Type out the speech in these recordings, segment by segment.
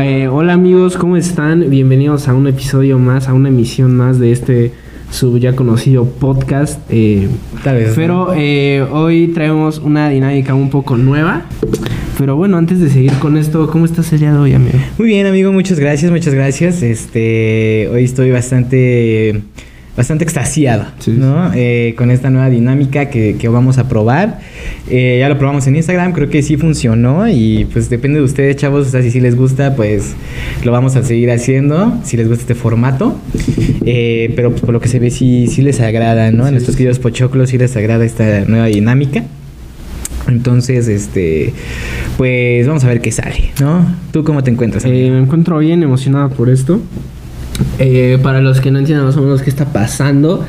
Eh, hola amigos, ¿cómo están? Bienvenidos a un episodio más, a una emisión más de este su ya conocido podcast. eh, Tal vez. pero eh, hoy traemos una dinámica un poco nueva. Pero bueno, antes de seguir con esto, ¿cómo estás el día de hoy, amigo? Muy bien, amigo, muchas gracias, muchas gracias. Este, hoy estoy bastante, bastante extasiado, Sí. ¿no? Eh, con esta nueva dinámica que, que vamos a probar. Eh, ya lo probamos en Instagram, creo que sí funcionó y pues depende de ustedes, chavos. O sea, si sí les gusta, pues lo vamos a seguir haciendo, si les gusta este formato. Eh, pero pues por lo que se ve, sí, sí les agrada, ¿no? Sí, nuestros sí. queridos pochoclos sí les agrada esta nueva dinámica. Entonces, este, pues vamos a ver qué sale, ¿no? ¿Tú cómo te encuentras? Eh, me encuentro bien emocionado por esto. Eh, para los que no entiendan más o menos qué está pasando,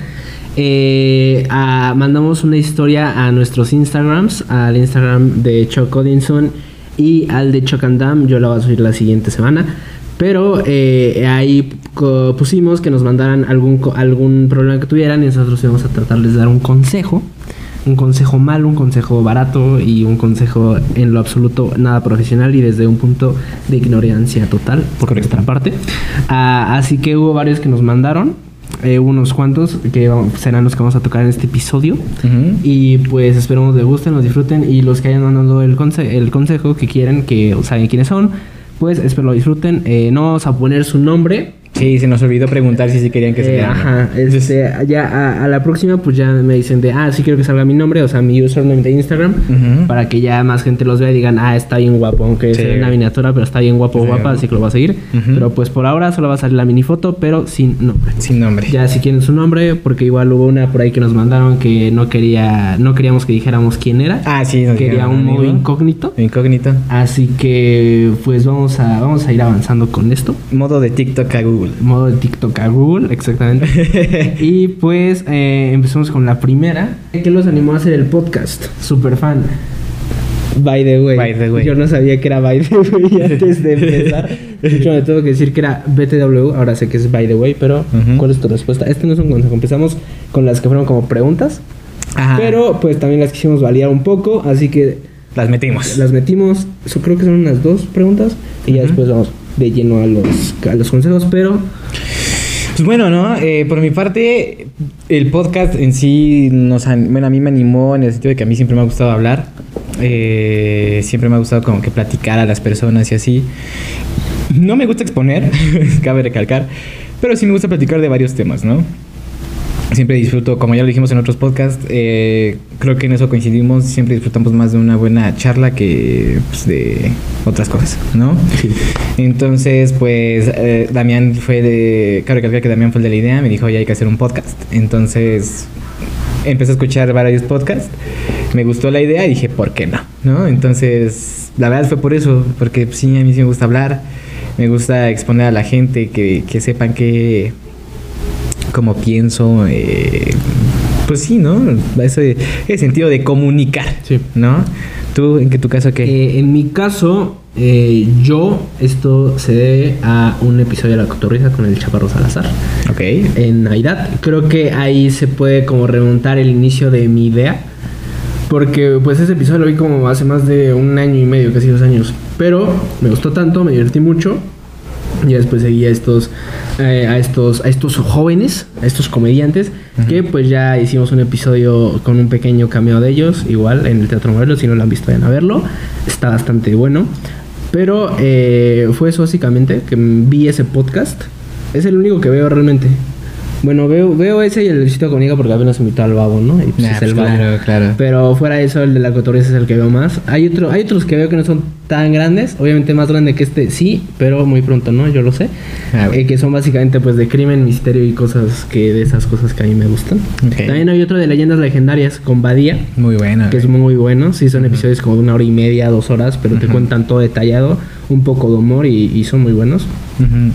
eh, mandamos una historia a nuestros Instagrams, al Instagram de Chuck Odinson y al de Chuck and Dam. Yo la voy a subir la siguiente semana. Pero eh, ahí pusimos que nos mandaran algún, algún problema que tuvieran y nosotros íbamos a tratarles de dar un consejo. Un consejo malo, un consejo barato y un consejo en lo absoluto nada profesional y desde un punto de ignorancia total por Correcto. nuestra parte. Ah, así que hubo varios que nos mandaron, eh, unos cuantos que serán los que vamos a tocar en este episodio. Y pues esperemos les gusten, los disfruten y los que hayan mandado el, conse- el consejo que quieren, que saben quiénes son, pues espero lo disfruten. Eh, no vamos a poner su nombre. Sí, se nos olvidó preguntar si sí querían que se Eh, ¿no? ajá, este, ya a, a la próxima pues ya me dicen de, ah, sí quiero que salga mi nombre, o sea, mi username de Instagram, Ujú. para que ya más gente los vea y digan, ah, está bien guapo, aunque Sí. sea una miniatura, pero está bien guapo o Sí. guapa, así que lo va a seguir. Pero pues por ahora solo va a salir la minifoto, pero sin nombre. Sin nombre. Ya si quieren su nombre, porque igual hubo una por ahí que nos mandaron que no quería, no queríamos que dijéramos quién era. Ah, sí, nos quería un modo incógnito. Incógnito. Así que pues vamos a, vamos a ir avanzando con esto. Modo de TikTok a Google. Modo de TikTok a Google, exactamente. y pues eh, empezamos con la primera. ¿Qué los animó a hacer el podcast? Super fan. By the way. By the way. Yo no sabía que era by the way antes de empezar. De hecho, me tengo que decir que era BTW. Ahora sé que es by the way, pero. ¿cuál es tu respuesta? Este no es un consejo. Empezamos con las que fueron como preguntas. Ajá. Pero pues también las quisimos validar un poco. Así que Las metimos. las metimos. Eso creo que son unas dos preguntas. Y ya después vamos de lleno a los, a los consejos. Pero Pues bueno, ¿no? Eh, por mi parte, el podcast en sí nos... Bueno, a mí me animó en el sentido de que a mí siempre me ha gustado hablar. Eh, siempre me ha gustado como que platicar a las personas y así. No me gusta exponer, cabe recalcar. Pero sí me gusta platicar de varios temas, ¿no? Siempre disfruto, como ya lo dijimos en otros podcasts, eh, creo que en eso coincidimos, siempre disfrutamos más de una buena charla que pues, de otras cosas, ¿no? Sí. Entonces, pues eh, Damián fue de, cabe recalcar que Damián fue el de la idea, me dijo, ya hay que hacer un podcast. Entonces, empecé a escuchar varios podcasts, me gustó la idea y dije, ¿por qué no? ¿No? Entonces, la verdad fue por eso, porque pues, sí, a mí sí me gusta hablar, me gusta exponer a la gente, que, que sepan que como pienso, eh, pues sí, ¿no? Ese, ese sentido de comunicar, Sí. ¿no? ¿Tú, en que tu caso qué? Eh, en mi caso, eh, yo, esto se debe a un episodio de La Cotorrisa con el Chaparro Salazar ok. en Navidad. Creo que ahí se puede como remontar el inicio de mi idea. Porque pues ese episodio lo vi como hace más de un año y medio, casi dos años. Pero me gustó tanto, me divertí mucho. Y después seguí a estos, eh, a estos, a estos jóvenes, a estos comediantes, que pues ya hicimos un episodio con un pequeño cameo de ellos, igual en el Teatro Morelos, si no lo han visto vayan a verlo, está bastante bueno. Pero eh, fue eso básicamente, que vi ese podcast, es el único que veo realmente. Bueno, veo, veo ese y el Luisito Comunica porque apenas invitó al babo, ¿no? Y pues Nah, es el pues babo. claro, claro. Pero fuera de eso, el de la cotorriza es el que veo más. Hay, otro, hay otros que veo que no son tan grandes. Obviamente más grande que este, sí, pero muy pronto, ¿no? Yo lo sé. Ah, bueno. Eh, que son básicamente pues de crimen, misterio y cosas que de esas cosas que a mí me gustan. También hay otro de leyendas legendarias con Badía, Muy bueno. que es muy bueno. Sí, son episodios como de una hora y media, dos horas, pero te cuentan todo detallado, un poco de humor y, y son muy buenos. Ujú.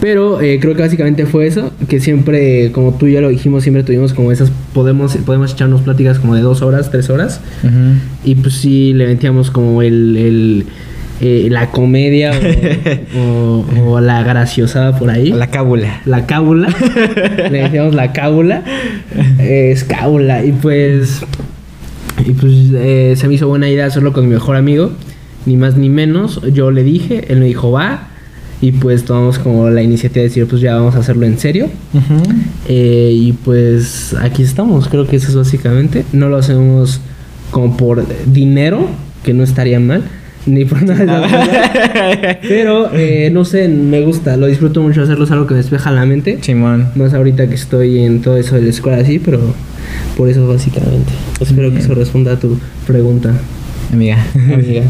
Pero eh, creo que básicamente fue eso, que siempre, como tú y yo lo dijimos, siempre tuvimos como esas, podemos, podemos echarnos pláticas como de dos horas, tres horas. Y pues sí, le metíamos como el, el, eh, la comedia o, o- o la graciosada por ahí. La cábula. La cábula. Le decíamos la cábula. Eh, es cábula. Y pues. Y pues eh, se me hizo buena idea hacerlo con mi mejor amigo. Ni más ni menos. Yo le dije, él me dijo va. Y pues tomamos como la iniciativa de decir, pues ya vamos a hacerlo en serio. Eh, y pues aquí estamos, creo que eso es básicamente. No lo hacemos como por dinero, que no estaría mal, ni por nada. Pero eh, no sé, me gusta, lo disfruto mucho hacerlo, es algo que me despeja la mente. Chimón. Más ahorita que estoy en todo eso de la escuela así, pero por eso básicamente. Espero que eso responda a tu pregunta, Amiga. amiga.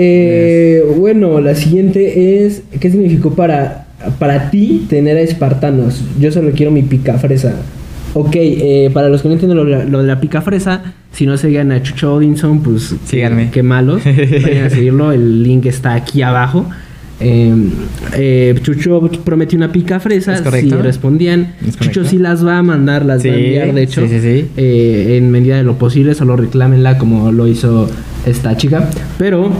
Eh, bueno, la siguiente es, ¿qué significó para, para ti tener a espartanos? Yo solo quiero mi pica fresa. Ok, eh, para los que no entienden lo, lo de la pica fresa, si no seguían a Chucho Odinson, pues Síganme. qué malos. Vayan a seguirlo, el link está aquí abajo. Eh, eh, Chucho prometió una pica fresa, ¿Es si respondían. ¿Es Chucho sí las va a mandar, las va a enviar, de hecho. sí, sí, sí. Eh, en medida de lo posible, solo reclámenla como lo hizo esta chica. Pero,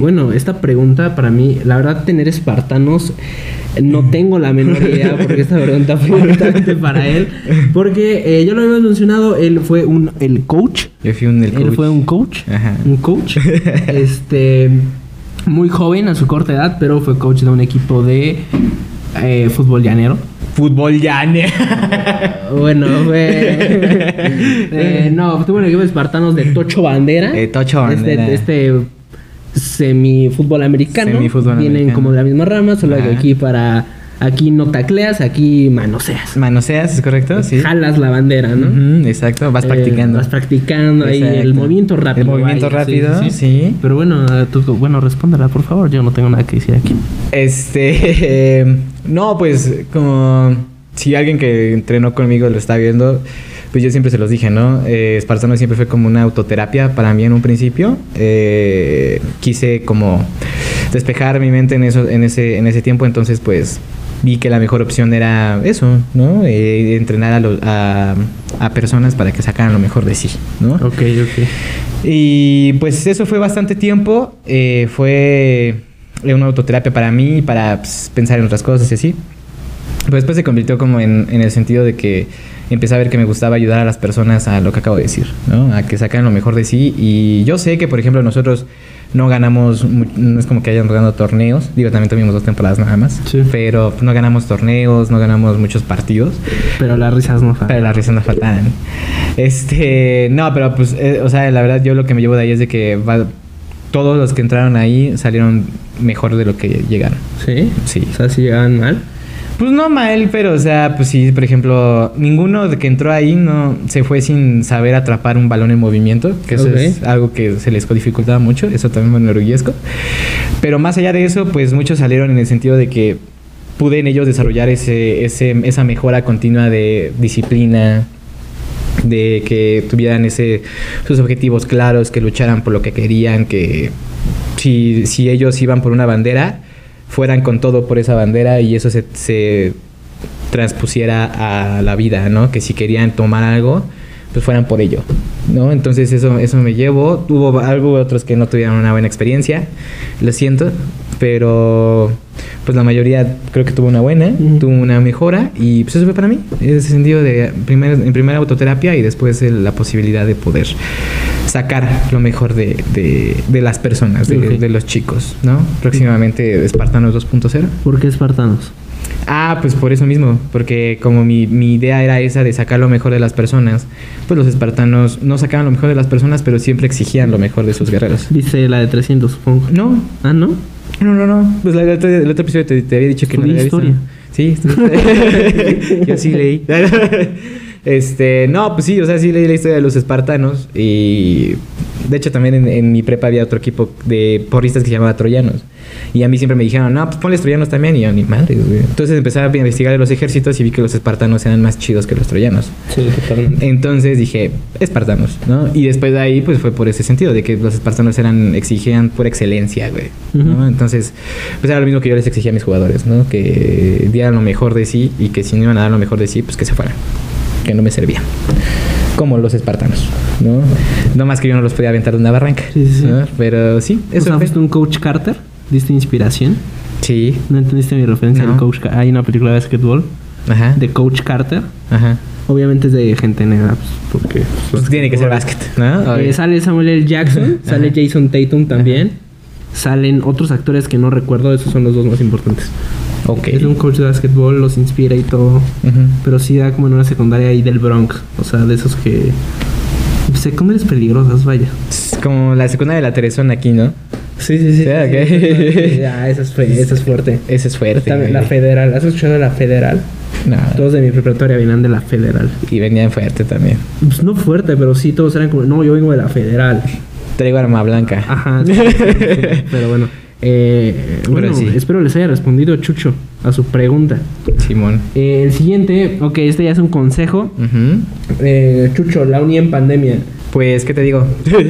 bueno, esta pregunta para mí, la verdad, tener espartanos, no tengo la menor idea porque esta pregunta fue directamente para él. Porque yo lo había mencionado, él fue un, el coach. Yo fui un del Él coach. fue un coach. Ajá. Un coach. este. Muy joven a su corta edad, pero fue coach de un equipo de eh, fútbol llanero. Fútbol llane. Bueno, fue. eh, no, tuvo un equipo de espartanos de Tocho Bandera. De Tocho Este- Bandera. Este, semifútbol americano. Semifútbol Vienen americano. como de la misma rama, solo que aquí para. Aquí no tacleas, aquí manoseas. Manoseas, ¿es correcto? Sí. Jalas la bandera, ¿no? Exacto, vas Eh, practicando. vas practicando ahí el movimiento rápido. El movimiento vaya, rápido, sí, sí. sí. Pero bueno, tú, bueno, respóndela, por favor. Yo no tengo nada que decir aquí. Este, eh, no, pues como si alguien que entrenó conmigo lo está viendo, pues yo siempre se los dije, ¿no? Eh, Espartano siempre fue como una autoterapia para mí en un principio. Eh, quise como despejar mi mente en eso, en ese, en ese tiempo, entonces pues vi que la mejor opción era eso, ¿no? Eh, entrenar a, lo- a, a personas para que sacaran lo mejor de sí, ¿no? Ok, ok. Y pues eso fue bastante tiempo. eh, fue una autoterapia para mí, para pues, pensar en otras cosas y así. Pero después se convirtió como en, en el sentido de que empecé a ver que me gustaba ayudar a las personas a lo que acabo de decir, ¿no? A que sacan lo mejor de sí. Y yo sé que, por ejemplo, nosotros no ganamos, no es como que hayan ganado torneos. Digo, también tuvimos dos temporadas nada más. Sí. Pero no ganamos torneos, no ganamos muchos partidos. Pero las risas no faltan. Pero las risas no faltan. Este, no, pero pues, eh, o sea, la verdad yo lo que me llevo de ahí es de que va- todos los que entraron ahí salieron mejor de lo que llegaron. ¿Sí? Sí. O sea, si llegaban mal. Pues no mal, pero o sea, pues sí, por ejemplo, ninguno de que entró ahí no se fue sin saber atrapar un balón en movimiento, que eso es algo que se les dificultaba mucho, eso también me enorgullezco. Pero más allá de eso, pues muchos salieron en el sentido de que pude en ellos desarrollar ese, ese, esa mejora continua de disciplina, de que tuvieran ese, sus objetivos claros, que lucharan por lo que querían, que si, si ellos iban por una bandera, fueran con todo por esa bandera y eso se, se transpusiera a la vida, ¿no? Que si querían tomar algo, pues fueran por ello, ¿no? Entonces eso, eso me llevo. Hubo algo otros que no tuvieron una buena experiencia, lo siento, pero pues la mayoría creo que tuvo una buena, tuvo una mejora y pues eso fue para mí, en ese sentido de primer, en primera autoterapia y después el- la posibilidad de poder sacar lo mejor de, de- de las personas, de, Ok. de los chicos, ¿no? Próximamente Espartanos 2.0. ¿Por qué espartanos? Ah, pues por eso mismo, porque como mi, mi idea era esa de sacar lo mejor de las personas, pues los espartanos no sacaban lo mejor de las personas, pero siempre exigían lo mejor de sus guerreros. Dice la de 300, supongo. No, Ah, ¿no? no, no, no. Pues la- el otro, el otro episodio te, te había dicho que no lo había visto. Sí, estudié- yo sí leí. Este, no, pues sí, o sea, sí leí la historia de los espartanos y de hecho también en, en mi prepa había otro equipo de porristas que se llamaba Troyanos. Y a mí siempre me dijeron, no, pues ponles troyanos también. Y yo, ni madre, güey. Entonces empecé a investigar los ejércitos y vi que los espartanos eran más chidos que los troyanos. Sí, totalmente. Entonces dije, espartanos, ¿no? Y después de ahí, pues fue por ese sentido, de que los espartanos eran, exigían por excelencia, güey. ¿no? Entonces, pues era lo mismo que yo les exigía a mis jugadores, ¿no? Que dieran lo mejor de sí y que si no iban a dar lo mejor de sí, pues que se fueran. Que no me servían. como los espartanos, ¿no? No más que yo no los podía aventar de una barranca. Sí, sí, sí. ¿no? Pero sí, ¿Eso fuiste un coach Carter? ¿Diste inspiración? Sí. ¿No entendiste mi referencia No. al coach Hay una película de básquetbol Ajá. de coach Carter. Ajá. Obviamente es de gente negra, pues, porque... Pues tiene que ser básquet, ¿no? Eh, sale Samuel L. Jackson, Ajá. sale Jason Tatum también. Salen otros actores que no recuerdo, esos son los dos más importantes. Ok. Es un coach de básquetbol, los inspira y todo. Pero sí da como en una secundaria ahí del Bronx. O sea, de esos que. Secundarias peligrosas, vaya. Es como la secundaria de la Teresona aquí, ¿no? Sí, sí, sí. Sí, ok. Ah, esa es, fe- esa es fuerte. Ese es fuerte. También la federal. ¿Has escuchado de la federal? No. Todos de mi preparatoria venían de la federal. Y venían fuerte también. Pues no fuerte, pero sí todos eran como, no, yo vengo de la federal. Traigo arma blanca. Ajá. sí, sí, sí, pero bueno. Eh, bueno, sí. espero les haya respondido Chucho a su pregunta. Simón. Eh, el siguiente, ok, este ya es un consejo. Eh, Chucho, la uni en pandemia. Pues, ¿qué te digo?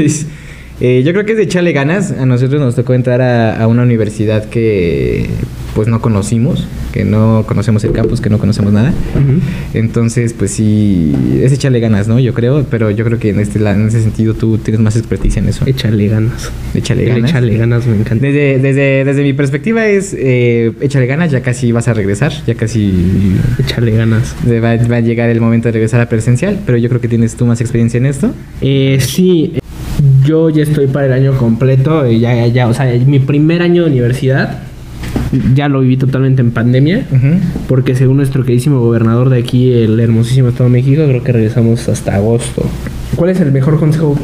Eh, yo creo que es de echarle ganas. A nosotros nos tocó entrar a, a una universidad que pues no conocimos, que no conocemos el campus, que no conocemos nada. Entonces, pues sí, es echarle ganas, ¿no? Yo creo, pero yo creo que en este en ese sentido tú tienes más experticia en eso. Échale ganas. Échale ganas. Échale ganas, me encanta. Desde, desde, desde mi perspectiva es eh, échale ganas, ya casi vas a regresar, ya casi Échale ganas. va, va a llegar el momento de regresar a presencial, pero yo creo que tienes tú más experiencia en esto. Eh, sí, eh, yo ya estoy para el año completo. eh, Ya, ya, ya, o sea, mi primer año de universidad ya lo viví totalmente en pandemia. Porque según nuestro queridísimo gobernador de aquí, el hermosísimo Estado de México, creo que regresamos hasta agosto. ¿Cuál es el mejor consejo?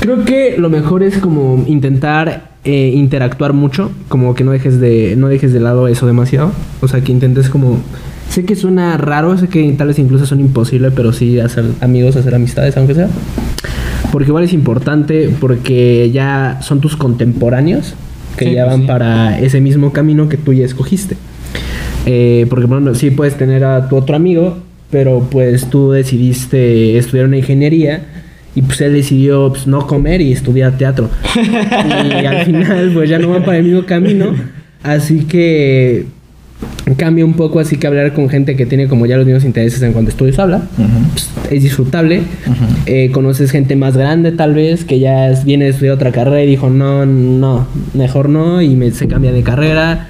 Creo que lo mejor es como intentar eh, interactuar mucho, como que no dejes de no dejes de lado eso demasiado, o sea que intentes como sé que suena raro, sé que tal vez incluso son imposible, pero sí hacer amigos, hacer amistades, aunque sea, porque igual es importante porque ya son tus contemporáneos que Sí, ya pues van sí. para ese mismo camino que tú ya escogiste. Eh, porque, bueno, sí puedes tener a tu otro amigo, pero pues tú decidiste estudiar una ingeniería y pues él decidió pues, no comer y estudiar teatro. y al final pues ya no van para el mismo camino. Así que cambia un poco, así que hablar con gente que tiene como ya los mismos intereses en cuanto a estudios habla. pues, es disfrutable. Eh, conoces gente más grande tal vez que ya es- viene estudiar otra carrera y dijo no, no, mejor no y me- se cambia de carrera.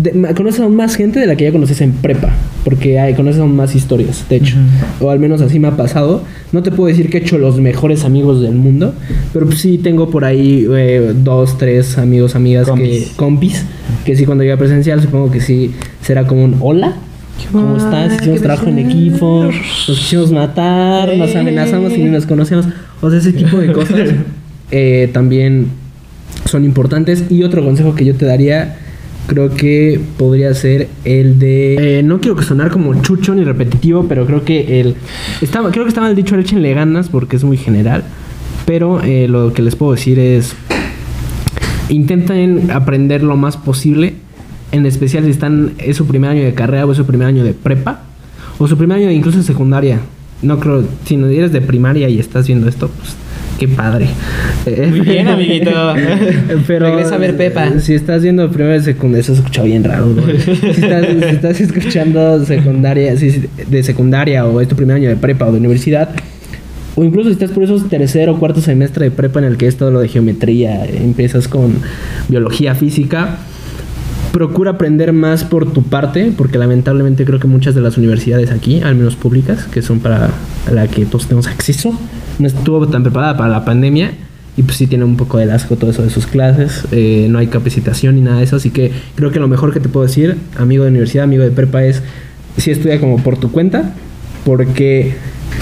De- ma- conoces aún más gente de la que ya conoces en prepa, porque hay, conoces aún más historias, de hecho. O al menos así me ha pasado. No te puedo decir que he hecho los mejores amigos del mundo, pero pues sí tengo por ahí eh, dos, tres amigos, amigas Compis. que compis, que sí cuando llegue presencial supongo que sí será como un hola. ¿Cómo estás? Hicimos trabajo en equipo, nos quisimos matar, nos amenazamos y ni nos conocemos. O sea, ese tipo de cosas eh, también son importantes. Y otro consejo que yo te daría, creo que podría ser el de. eh, no quiero que sonar como chucho ni repetitivo, pero creo que el. Está, creo que está mal dicho el échenle ganas porque es muy general. Pero eh, lo que les puedo decir es. Intenten aprender lo más posible. En especial si están. Es su primer año de carrera o es su primer año de prepa. O su primer año de incluso de secundaria. No creo. Si no eres de primaria y estás viendo esto, pues. Qué padre. Eh, Muy bien, amiguito. Pero, Regresa a ver Pepa. Si estás viendo primero de secundaria, eso se escucha bien raro, güey. Si estás, si estás escuchando secundaria, sí, de secundaria o es tu primer año de prepa o de universidad, o incluso si estás por esos tercer o cuarto semestre de prepa en el que es todo lo de geometría, empiezas con biología, física, procura aprender más por tu parte, porque lamentablemente creo que muchas de las universidades aquí, al menos públicas, que son para la que todos tenemos acceso, no estuvo tan preparada para la pandemia y pues sí tiene un poco de asco todo eso de sus clases, eh, no hay capacitación ni nada de eso, así que creo que lo mejor que te puedo decir, amigo de universidad, amigo de prepa, es si estudia como por tu cuenta, porque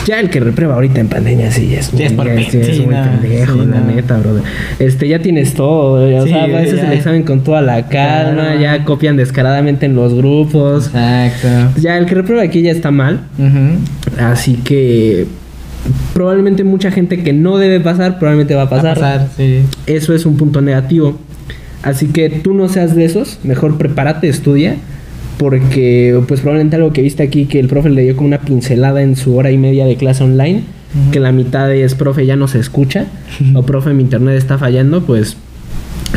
ya el que reprueba ahorita en pandemia sí es, Sí, es por muy, es pendejo, sí, la no. neta, brother. Este, ya tienes todo, o Sí, sea, haces ya. el examen con toda la calma, Claro. ya copian descaradamente en los grupos. Exacto. Ya el que reprueba aquí ya está mal, así que probablemente mucha gente que no debe pasar, probablemente va a Va a pasar. Eso es un punto negativo. Así que tú no seas de esos, mejor prepárate, estudia, porque pues probablemente algo que viste aquí que el profe le dio como una pincelada en su hora y media de clase online, que la mitad es profe ya no se escucha, o profe mi internet está fallando, pues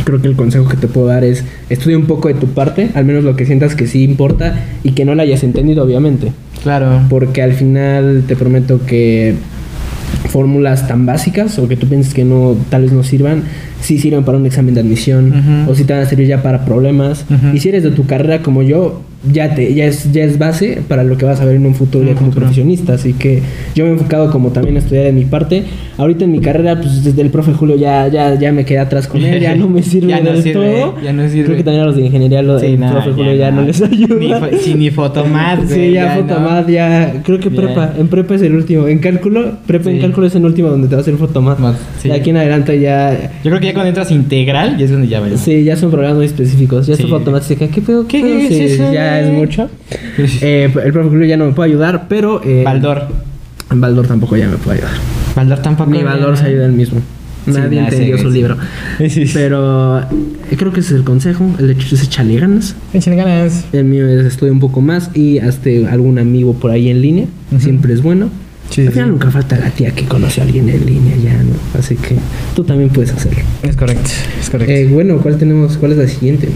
creo que el consejo que te puedo dar es estudia un poco de tu parte, al menos lo que sientas que sí importa y que no la hayas entendido, obviamente. Claro. Porque al final te prometo que fórmulas tan básicas o que tú piensas que no tal vez no sirvan, sí sirven para un examen de admisión Ujú. o si te van a servir ya para problemas. Y si eres de tu carrera como yo, ya te ya es ya es base para lo que vas a ver en un futuro En ya como profesionista, así que yo me he enfocado como también a estudiar de mi parte. Ahorita en mi carrera pues desde el profe Julio ya ya ya me quedé atrás con él, ya no me sirve Ya no del sirve, todo. ya no sirve. Creo que también a los de ingeniería lo, Sí, el no, profe Julio ya, no. no les ayuda. Ni sí, ni fotomat, Sí, ya, ya fotomat, no. ya. Creo que prepa. En prepa es el último. En cálculo, prepa en Sí. cálculo es el último donde te va a hacer sí. De aquí en adelante ya. Yo creo que ya cuando entras integral, ya es donde ya vale. Sí, ya son programas muy específicos. Ya se queda, ¿qué pedo? ¿Qué pedo? es eso, Ya es mucho. Eh, el profe Julio ya no me puede ayudar, pero. Eh, Baldor. Baldor tampoco ya me puede ayudar. Baldor tampoco. Ni Baldor se ayuda él mismo. Sí, Nadie nada, entendió sí, su sí. libro. Sí, sí. Pero eh, creo que ese es el consejo. El de Chucho es echarle ganas. Échale ganas. El mío es estudiar un poco más y hasta algún amigo por ahí en línea. Ujú. Siempre es bueno. Sí, Al sí, final sí. nunca falta la tía que conoce a alguien en línea ya, ¿no? Así que tú también puedes hacerlo. Es correcto, es correcto. Eh, bueno, ¿cuál tenemos? ¿Cuál es la siguiente?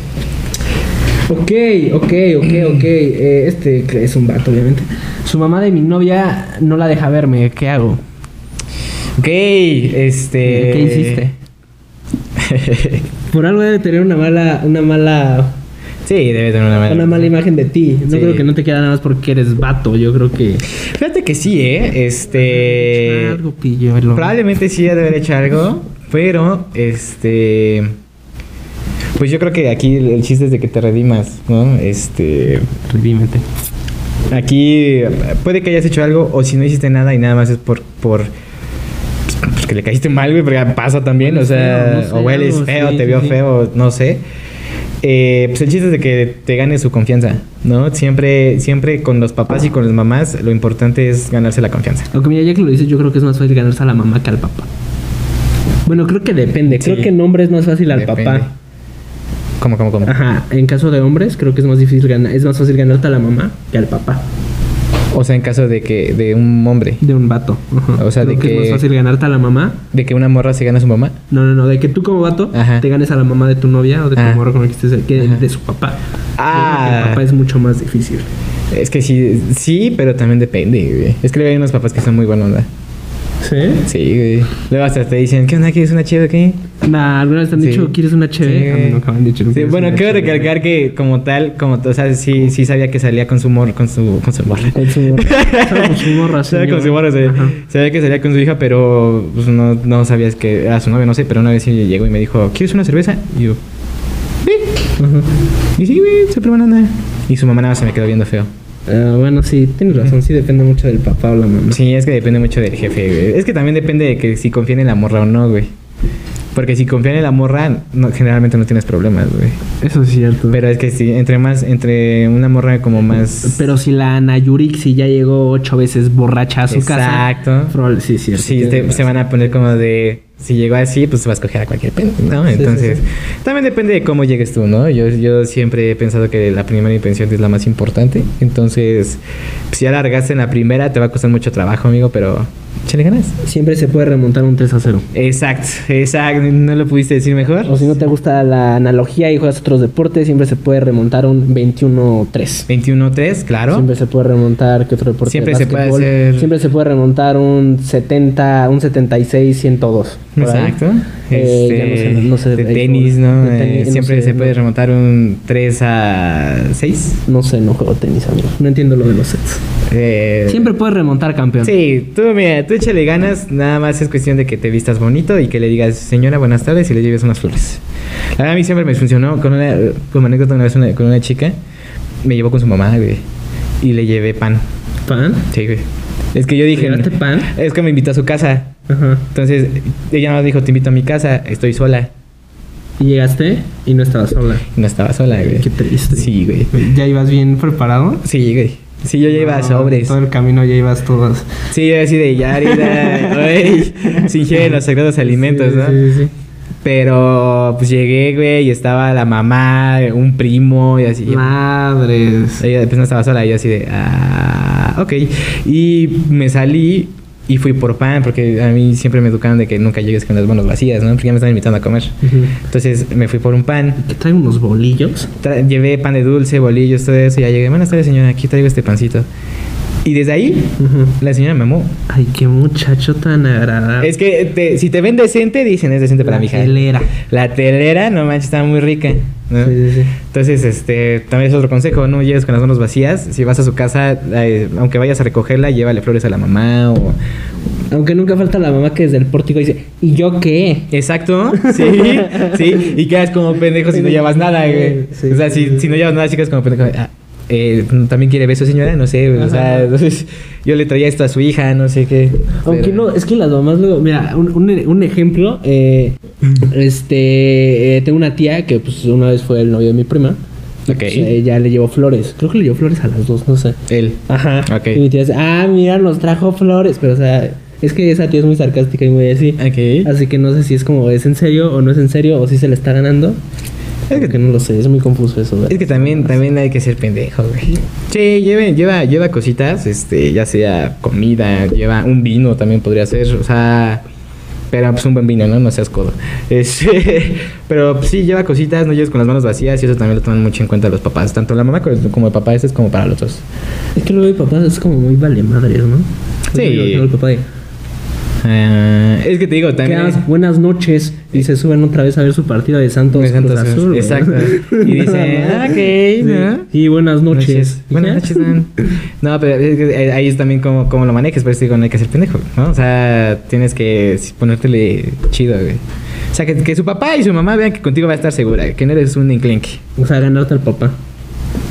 Ok, ok, ok, ok. Eh, este que es un vato, obviamente. Su mamá de mi novia no la deja verme. ¿Qué hago? ok, este. ¿Qué hiciste? Por algo debe tener una mala, una mala, sí, debe tener una mala. una mala imagen de ti. No Sí. creo que no te queda nada más porque eres vato. Yo creo que Fíjate que sí, ¿eh? Este. algo pilluelo. Probablemente sí ha de haber hecho algo, pero este. Pues yo creo que aquí el, el chiste es de que te redimas, ¿no? Este. Redímete. Aquí puede que hayas hecho algo o si no hiciste nada y nada más es por. por pues, que le caíste mal, güey, porque pasa también, o sea, feo, no sé, o hueles algo, feo, sí, te vio sí. feo, no sé. Eh, pues el chiste es de que te gane su confianza, ¿no? Siempre, siempre con los papás y con las mamás, lo importante es ganarse la confianza. Aunque mira, ya que lo dices, yo creo que es más fácil ganarse a la mamá que al papá. Bueno, creo que depende. Creo que en hombres es más fácil al Depende. papá. ¿Cómo, cómo, cómo? Ajá, en caso de hombres, creo que es más difícil ganar, es más fácil ganarte a la mamá que al papá O sea, en caso de que de un hombre, de un vato. Ajá. O sea, Creo de que, es más fácil ganarte a la mamá. de que una morra se gana a su mamá. No, no, no, de que tú como vato Ajá. te ganes a la mamá de tu novia o de tu morro con el que estés, que de su papá. Ah. Yo creo que el papá es mucho más difícil. Es que sí, sí, pero también depende, güey. Es que hay unos papás que son muy buenos, ¿verdad? ¿Sí? Sí, güey. Luego hasta te dicen, ¿qué onda? ¿Quieres una chiva qué? Nah, ¿alguna vez te han Sí. dicho, ¿quieres una HB? Sí, a mí nunca me han dicho. Sí, "¿Quieres bueno, quiero HB?". recalcar que como tal, como o sea, sí, sí sabía que salía con su morra, con su, con su morra. Con su morra. Con su morra, Sabía con su morra, sí. Sabía que salía con su hija, pero pues, no, no sabías que era su novia, no sé, pero una vez sí llegó y me dijo, ¿quieres una cerveza? Y yo, sí. Ajá. Y sí, güey, súper buena onda. Y su mamá nada más se me quedó viendo feo. Ah, bueno, sí, tienes razón. Sí, depende mucho del papá o la mamá. Sí, es que depende mucho del jefe, güey. Es que también depende de que si confían en la morra o no, güey. Porque si confían en la morra, no, generalmente no tienes problemas, güey. Eso es cierto. Pero es que si entre más, entre una morra como más... Pero si la Ana Yurik si ya llegó ocho veces borracha a su Exacto. casa. probable- sí, cierto. Sí, te- se van a poner como de... Si llegó así, pues vas a escoger a cualquier pendejo, ¿no? Sí, sí, Entonces, sí. también depende de cómo llegues tú, ¿no? Yo, yo siempre he pensado que la primera impresión es la más importante. Entonces, si ya largaste en la primera, te va a costar mucho trabajo, amigo, pero... Échale ganas. Siempre se puede remontar un 3 a 0. Exacto, exacto. ¿No lo pudiste decir mejor? O si no te gusta la analogía y juegas otros deportes, siempre se puede remontar un 21-3. 21-3, claro. Siempre se puede remontar, ¿qué otro deporte? Siempre se puede hacer- Siempre se puede remontar un 70, un 76-102. Exacto. Eh, ya no sé, no sé, de ahí tenis, ¿no? de tenis, Eh, no siempre sé, se puede remontar un 3 a 6. No sé, no juego tenis, amigo. No entiendo lo de los sets. Eh, Siempre puedes remontar, campeón. Sí, tú mira, tú échale ganas, nada más es cuestión de que te vistas bonito y que le digas, señora, buenas tardes y le lleves unas flores. La verdad, a mí siempre me funcionó, con una, como anécdota una vez una- con una chica, me llevó con su mamá, güey, y le llevé pan. ¿Pan? Sí, güey. Es que yo dije... ¿Llevaste pan? Es que me invitó a su casa. Ajá. Entonces, ella nos dijo, te invito a mi casa, estoy sola. Y llegaste y no estabas sola. No estaba sola, güey. Qué triste. Sí, güey. ¿Ya ibas bien preparado? Sí, güey. Sí, yo ya iba a sobres. Todo el camino ya ibas todas. Sí, yo así de ya, ahorita, güey, se ingieren los sagrados alimentos, Sí, ¿no? Sí, sí, sí. Pero pues llegué, güey, y estaba la mamá, un primo, y así. Madres. Ella después no estaba sola, y yo así de, ah, ok. Y me salí Y fui por pan, porque a mí siempre me educaron de que nunca llegues con las manos vacías, ¿no? Porque ya me están invitando a comer. Entonces me fui por un pan. Que trae unos bolillos. Tra- llevé pan de dulce, bolillos, todo eso. Y ya llegué. Buenas tardes, señora. Aquí traigo este pancito. Y desde ahí, la señora me amó. Ay, qué muchacho tan agradable. Es que te- si te ven decente, dicen es decente para La mi hija. telera. La telera, no manches, está muy rica. ¿no? Sí, sí, sí. Entonces, este, también es otro consejo, no llegues con las manos vacías. Si vas a su casa, eh, aunque vayas a recogerla, llévale flores a la mamá o... Aunque nunca falta la mamá que desde el pórtico dice, ¿y yo qué? Exacto, sí, sí, y quedas como pendejo si no llevas nada, güey. O sea, si, si no llevas nada, chicas como pendejo. ah, eh, ¿También quiere beso, señora? No sé, o sea, entonces, yo le traía esto a su hija, no sé qué. Aunque pero- no, es que las mamás luego, mira, un, un, un ejemplo, eh, este, eh, tengo una tía que pues una vez fue el novio de mi prima. y, Ok. pues, ella le llevó flores, creo que le llevó flores a las dos, no sé. Él. Ajá. Ok. Y mi tía dice, ah, mira, nos trajo flores, pero o sea, es que esa tía es muy sarcástica y muy así. Ok. Así que no sé si es como es en serio o no es en serio o si se le está ganando. Es que no lo sé, es muy confuso eso. Es que también, también hay que ser pendejo, güey. Sí, lleve, lleva, lleva cositas, este, ya sea comida, lleva un vino también podría ser, o sea, pero pues un buen vino, ¿no? No seas codo. Este, pero pues, sí, lleva cositas, no lleves con las manos vacías y eso también lo toman mucho en cuenta los papás, tanto la mamá como el papá, eso es como para los dos. Es que luego mi papá es como muy vale madres, ¿no? Sí. Luego el papá de, Ah, es que te digo, también... "Quedas, buenas noches y se suben otra vez a ver su partido de Santos, De Santos Cruz Azul. exacto. Y dicen, ah, ok, Sí. ¿no? Y buenas noches. Buenas noches, man. No, pero es que eh, ahí es también como, como lo manejes, pero digo, no hay que ser pendejo, ¿no? O sea, tienes que ponértele chido, güey. O sea, que, que su papá y su mamá vean que contigo va a estar segura, que no eres un enclenque. O sea, ganarte al papá.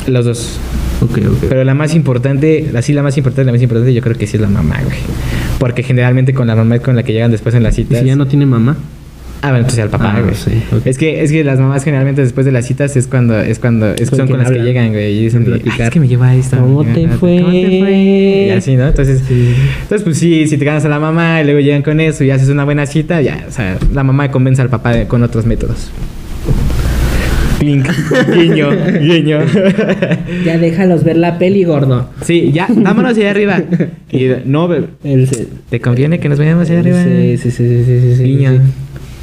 Los dos. Ok, ok. Pero la más importante, así la más importante, la más importante, yo creo que sí es la mamá, güey. Porque generalmente con la mamá es con la que llegan después en las ¿Y citas. si ya no tiene mamá? Ah, bueno, entonces al papá, Ah, güey. sí, ok. Es que es que las mamás generalmente después de las citas es cuando es cuando es, son con las que llegan, güey, y dicen. "Ay, es que me lleva esto. ¿Cómo me te lleva- fue? ¿Cómo te fue? Y así, ¿no? Entonces, Sí. entonces pues sí, si te ganas a la mamá y luego llegan con eso y haces una buena cita, ya, o sea, la mamá convence al papá de- con otros métodos. Clink, guiño, guiño. Ya déjalos ver la peli, gordo. sí, ya, vámonos allá arriba. Y no, bebé, El se- ¿te conviene que nos vayamos allá arriba? Sí, sí, sí, sí, sí, Guiño. sí.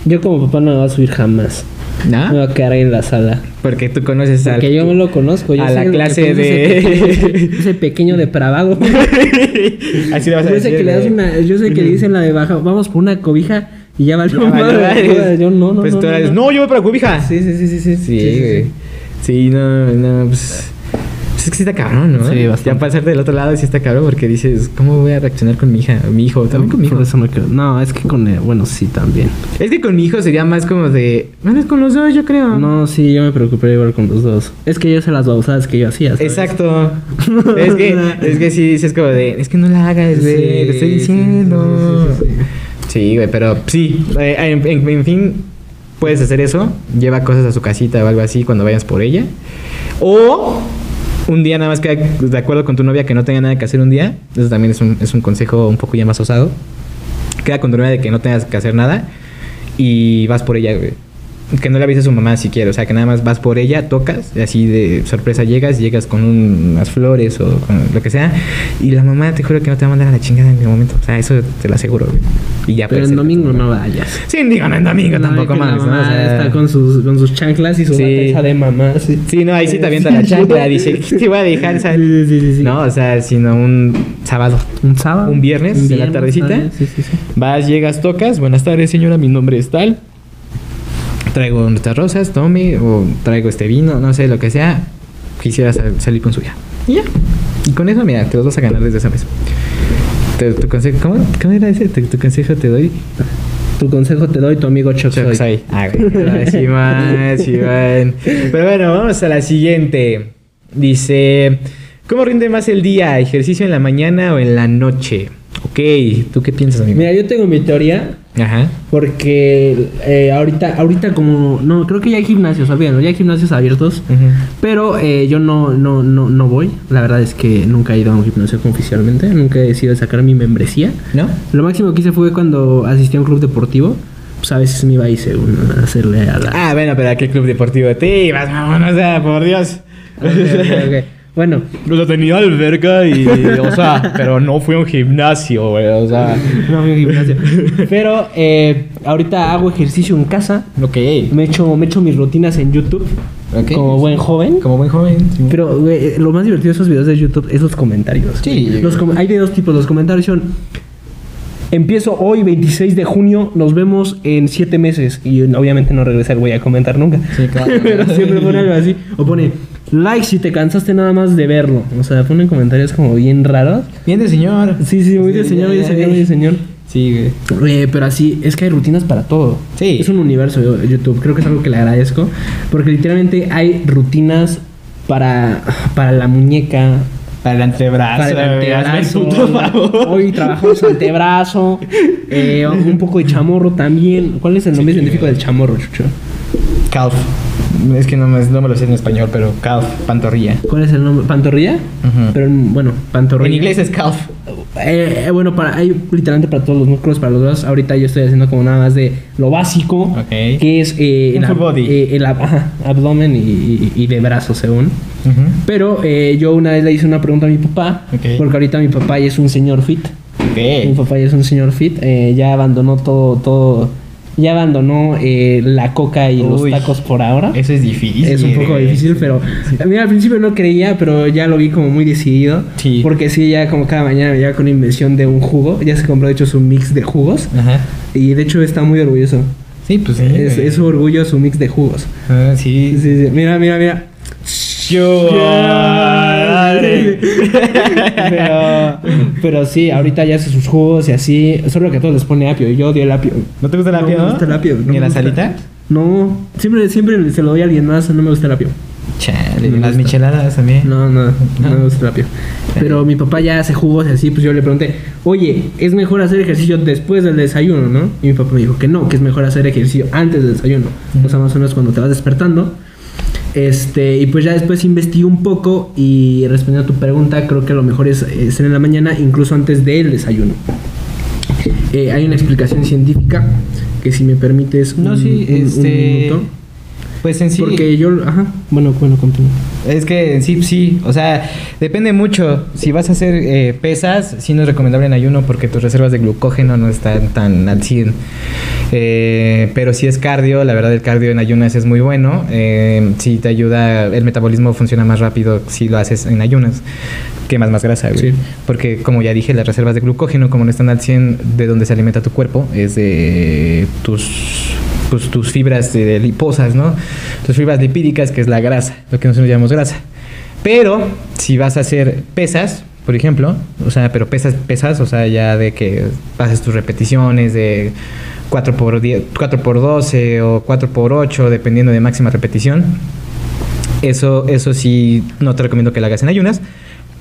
Yo como papá no me voy a subir jamás. ¿No? Me voy a quedar ahí en la sala. Porque tú conoces al... Porque yo me lo conozco. Yo a sé la que clase de- Ese pequeño, ese pequeño depravado. Así le vas a yo sé decir, que le das una, yo sé que le dicen la de baja, vamos por una cobija y ya valió vale, madre. Yo no, no, Pues no, tú no, eres, no. no, yo voy para cobija. Sí, sí, sí, sí, sí. Sí, güey. Sí, no, no, pues. pues es que sí está cabrón, ¿no? Sí, bastante. Ya pasarte del otro lado sí está cabrón porque dices, ¿cómo voy a reaccionar con mi hija? O mi hijo, también con mi hijo. Eso no quiero- No, es que con él, bueno, sí también. Es que con mi hijo sería más como de. Bueno, es con los dos, yo creo. No, sí, yo me preocupé igual con los dos. Es que yo sé las babosadas que yo hacía. ¿sabes? Exacto. es que, es que sí, sí es como de, es que no la hagas, güey, Sí, te estoy sí, diciendo. sí, sí, sí, güey, pero sí, eh, en, fin, puedes hacer eso, lleva cosas a su casita o algo así cuando vayas por ella. O un día nada más queda de acuerdo con tu novia que no tenga nada que hacer un día. Eso también es un, es un consejo un poco ya más osado. Queda con tu novia de que no tengas que hacer nada y vas por ella, güey. Que no le avises a su mamá si quiere, o sea, que nada más vas por ella, tocas, y así de sorpresa llegas, llegas con un- unas flores o con lo que sea, y la mamá te juro que no te va a mandar a la chingada en el momento, o sea, eso te lo aseguro, güey. Y ya Pero puedes en domingo no vayas. Sí, digo, no en domingo No, tampoco ¿no? O sea, está con sus, con sus chanclas y su Sí. de mamá. Sí, Sí, no, ahí sí te avienta la chancla, dice, ¿qué te voy a dejar? ¿sabes? Sí, sí, sí, sí. No, o sea, sino un sábado. ¿Un sábado? Un viernes de la tardecita. ¿sabes? Sí, sí, sí. Vas, llegas, tocas. Buenas tardes, señora. Mi nombre es tal. Traigo nuestras rosas, tome. O traigo este vino, no sé, lo que sea. Quisiera sal- salir con su hija. Y ya. Y con eso, mira, te los vas a ganar desde esa vez. Te- tu consejo, ¿cómo, ¿Cómo era ese? Tu, tu consejo te doy. Tu consejo te doy, tu amigo. Soy. Ah, man. Pero bueno, vamos a la siguiente. Dice: ¿Cómo rinde más el día? ¿Ejercicio en la mañana o en la noche? Ok, ¿tú qué piensas, amigo? Mira, yo tengo mi teoría Ajá. porque eh, ahorita, ahorita como... No, creo que ya hay gimnasios, olvídalo, ya hay gimnasios abiertos. Pero eh, yo no, no, no, no voy. La verdad es que nunca he ido a un gimnasio oficialmente. Nunca he decidido sacar mi membresía. ¿No? Lo máximo que hice fue cuando asistí a un club deportivo. Pues a veces me iba ahí según a hacerle a la... Ah, bueno, pero ¿a qué club deportivo te ibas? Vámonos, por Dios. Ok, ok, ok. Bueno, Lo tenía alberca y, o sea, pero no fue un gimnasio, güey, o sea. no fui a un gimnasio. Pero eh, ahorita hago ejercicio en casa. Ok. Me echo, me echo mis rutinas en YouTube. Ok. Como buen joven. Como buen joven. sí. Pero güey, lo más divertido de esos videos de YouTube es los comentarios. Sí. Los com- hay de dos tipos. Los comentarios son... Empiezo hoy, 26 de junio. Nos vemos en 7 meses. Y obviamente no regresa el güey a comentar nunca. Sí, claro. Pero siempre pone algo así. O pone... Like si te cansaste nada más de verlo. O sea, ponen comentarios como bien raros. Bien de señor. Sí, sí, muy de señor, muy de señor, muy de señor. Sí, güey. Eh, pero así, es que hay rutinas para todo. Sí. Es un universo YouTube. Creo que es algo que le agradezco. Porque literalmente hay rutinas para, para la muñeca. Para el antebrazo. Para el antebrazo. puto favor. Hoy trabajamos antebrazo. eh, un poco de chamorro también. ¿Cuál es el nombre científico del chamorro, Chucho? Calf. Es que no me, no me lo sé en español, pero calf, pantorrilla. ¿Cuál es el nombre? ¿Pantorrilla? Ujú. Pero bueno, pantorrilla. En inglés es calf. Eh, eh, bueno, para, hay literalmente para todos los músculos, para los dos. Ahorita yo estoy haciendo como nada más de lo básico, Ok. que es eh, en ab- eh, el ab- ajá, abdomen y, y- y de brazos, según. Ujú. Pero eh, yo una vez le hice una pregunta a mi papá, Ok. porque ahorita mi papá ya es un señor fit. Mi Ok. papá ya es un señor fit, eh, ya abandonó todo, todo, ya abandonó eh, la coca y los tacos por ahora. Eso es difícil. Es un poco difícil, pero mira, al principio no creía, pero ya lo vi como muy decidido. Sí. Porque sí, ya como cada mañana me llega con invención de un jugo. Ya se compró, de hecho, su mix de jugos. Ajá. Y de hecho está muy orgulloso. Sí, pues sí. es, es su orgullo su mix de jugos. Ah, Sí, sí. sí. Mira, mira, mira. Yo. Dale. pero, pero sí, ahorita ya hace sus jugos y así. Solo que a todos les pone apio. Y yo odio el apio. ¿No te gusta el No apio? me gusta el apio. no ¿Ni la gusta. salita? No, siempre, siempre se lo doy a alguien más. No me gusta el apio. Chale, No las gusta. micheladas también. No, no, no me gusta el apio. Pero mi papá ya hace jugos y así, pues yo le pregunté, oye, ¿es mejor hacer ejercicio después del desayuno, no? Y mi papá me dijo que no, que es mejor hacer ejercicio antes del desayuno. O sea, más o menos cuando te vas despertando. Este, y pues ya después investigué un poco y respondiendo a tu pregunta, creo que lo mejor es eh, ser en la mañana, incluso antes del desayuno. Eh, hay una explicación científica que si me permites No, un- sí, un- un este. minuto. Pues en sí. Porque yo, ajá, bueno, bueno, continúa. Es que en sí, sí. O sea, depende mucho. Si vas a hacer eh, pesas, sí no es recomendable en ayuno porque tus reservas de glucógeno no están tan al 100. Eh, pero si es cardio, la verdad el cardio en ayunas es muy bueno. Eh, si te ayuda, el metabolismo funciona más rápido si lo haces en ayunas. Quemas más grasa, güey. Sí. Porque como ya dije, las reservas de glucógeno, como no están al 100 de donde se alimenta tu cuerpo, es de tus pues, tus fibras de liposas, ¿no? Tus fibras lipídicas, que es la grasa, lo que nosotros llamamos grasa. Pero si vas a hacer pesas, por ejemplo, o sea, pero pesas, pesas, o sea, ya de que haces tus repeticiones de 4 por 10, 4 por 12 o 4 por 8, dependiendo de máxima repetición. Eso, eso sí, no te recomiendo que lo hagas en ayunas.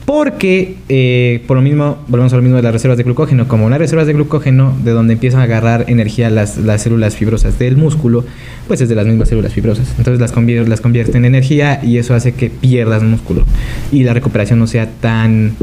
Porque, eh, por lo mismo, volvemos a lo mismo de las reservas de glucógeno. Como las reservas de glucógeno, de donde empiezan a agarrar energía las, las células fibrosas del músculo, pues es de las mismas células fibrosas. Entonces las convierte, las convierte en energía y eso hace que pierdas músculo y la recuperación no sea tan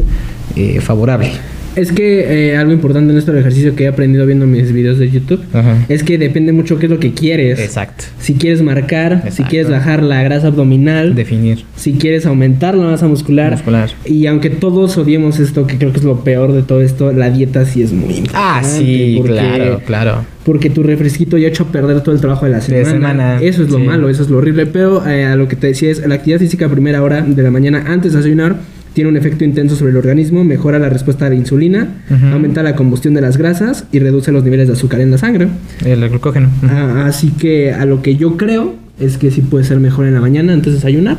eh, favorable. Es que eh, algo importante en esto del ejercicio que he aprendido viendo mis videos de YouTube Ajá. es que depende mucho qué es lo que quieres. Exacto. Si quieres marcar, si quieres bajar la grasa abdominal, Definir. si quieres aumentar la masa muscular. Muscular. Y aunque todos odiemos esto, que creo que es lo peor de todo esto, la dieta sí es muy importante. Ah, sí, porque- claro, claro. Porque tu refresquito ya ha hecho perder todo el trabajo de la semana. semana, Eso es lo sí. malo, eso es lo horrible. Pero eh, a lo que te decía es, la actividad física a primera hora de la mañana antes de desayunar tiene un efecto intenso sobre el organismo, mejora la respuesta a la insulina, aumenta la combustión de las grasas y reduce los niveles de azúcar en la sangre. El glucógeno. Ah, así que a lo que yo creo es que sí puede ser mejor en la mañana antes de desayunar.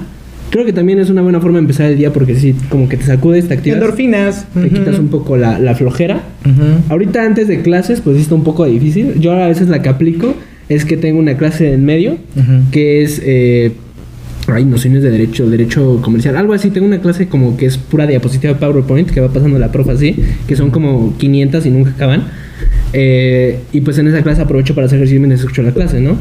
Creo que también es una buena forma de empezar el día porque sí, como que te sacudes, te activas, Endorfinas. te quitas un poco la, la flojera. Ahorita antes de clases, pues está un poco difícil. Yo a veces la que aplico es que tengo una clase en medio que es... Eh, Ay, nociones de derecho, derecho comercial, algo así. Tengo una clase como que es pura diapositiva de PowerPoint que va pasando la profa así, que son como 500 y nunca acaban. Eh, y pues en esa clase aprovecho para hacer ejercicio mientras escucho la clase, ¿no?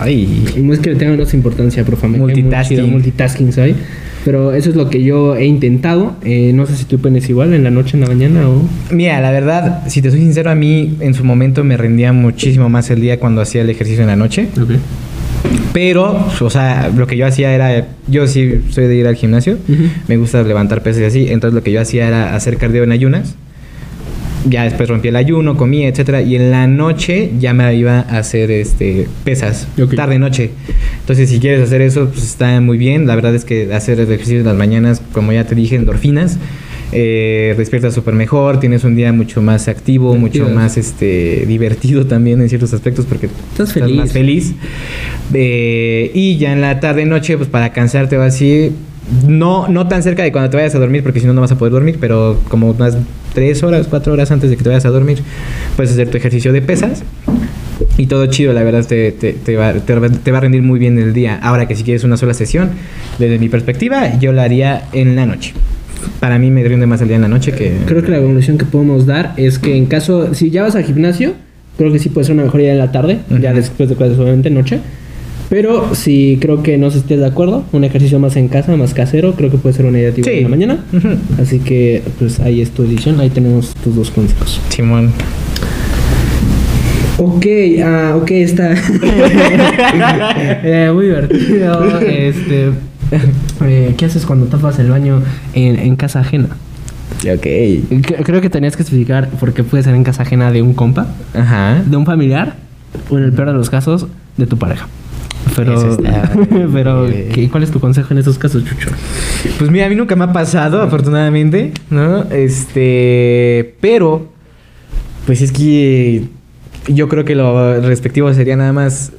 Ay. No es que le tenga menos importancia, profe. me Multitasking. chido, multitasking, ¿sabes? Pero eso es lo que yo he intentado. Eh, no sé si tú pones igual en la noche, en la mañana o... Mira, la verdad, si te soy sincero, a mí en su momento me rendía muchísimo más el día cuando hacía el ejercicio en la noche. Pero, o sea, lo que yo hacía era, yo sí soy de ir al gimnasio, me gusta levantar pesas y así, entonces lo que yo hacía era hacer cardio en ayunas. Ya después rompí el ayuno, comía, etcétera, y en la noche ya me iba a hacer este pesas, Ok. tarde noche. Entonces, si quieres hacer eso, pues está muy bien. La verdad es que hacer ejercicio en las mañanas, como ya te dije, endorfinas, eh, despiertas súper mejor, tienes un día mucho más activo, mucho más este divertido también en ciertos aspectos porque Estás feliz. más feliz. Eh, y ya en la tarde noche, pues para cansarte o así, no, no tan cerca de cuando te vayas a dormir, porque si no, no vas a poder dormir, pero como unas tres horas, cuatro horas antes de que te vayas a dormir, puedes hacer tu ejercicio de pesas. Y todo chido, la verdad, te, te- te va, te va- a rendir muy bien el día. Ahora que si quieres una sola sesión, desde mi perspectiva, yo la haría en la noche. Para mí me rinde más el día en la noche que... Creo que la evolución que podemos dar es que en caso, si ya vas al gimnasio, creo que sí puede ser una mejor idea en la tarde, ya Ujú. después de obviamente noche. Pero si creo que no se estés de acuerdo, un ejercicio más en casa, más casero, creo que puede ser una idea Sí. en la mañana. Así que, pues ahí es tu edición, ahí tenemos tus dos consejos. Simón. Ok, ah, ok, está. Eh, muy divertido. Este, eh, ¿Qué haces cuando tapas el baño en, en casa ajena? Ok. Creo que tenías que explicar por qué puede ser en casa ajena de un compa, Ajá. de un familiar, o en el peor de los casos, de tu pareja. Pero, está pero. ¿qué- ¿cuál es tu consejo en esos casos, Chucho? Pues mira, a mí nunca me ha pasado, afortunadamente, ¿no? Este, pero, pues es que yo creo que lo respectivo sería nada más...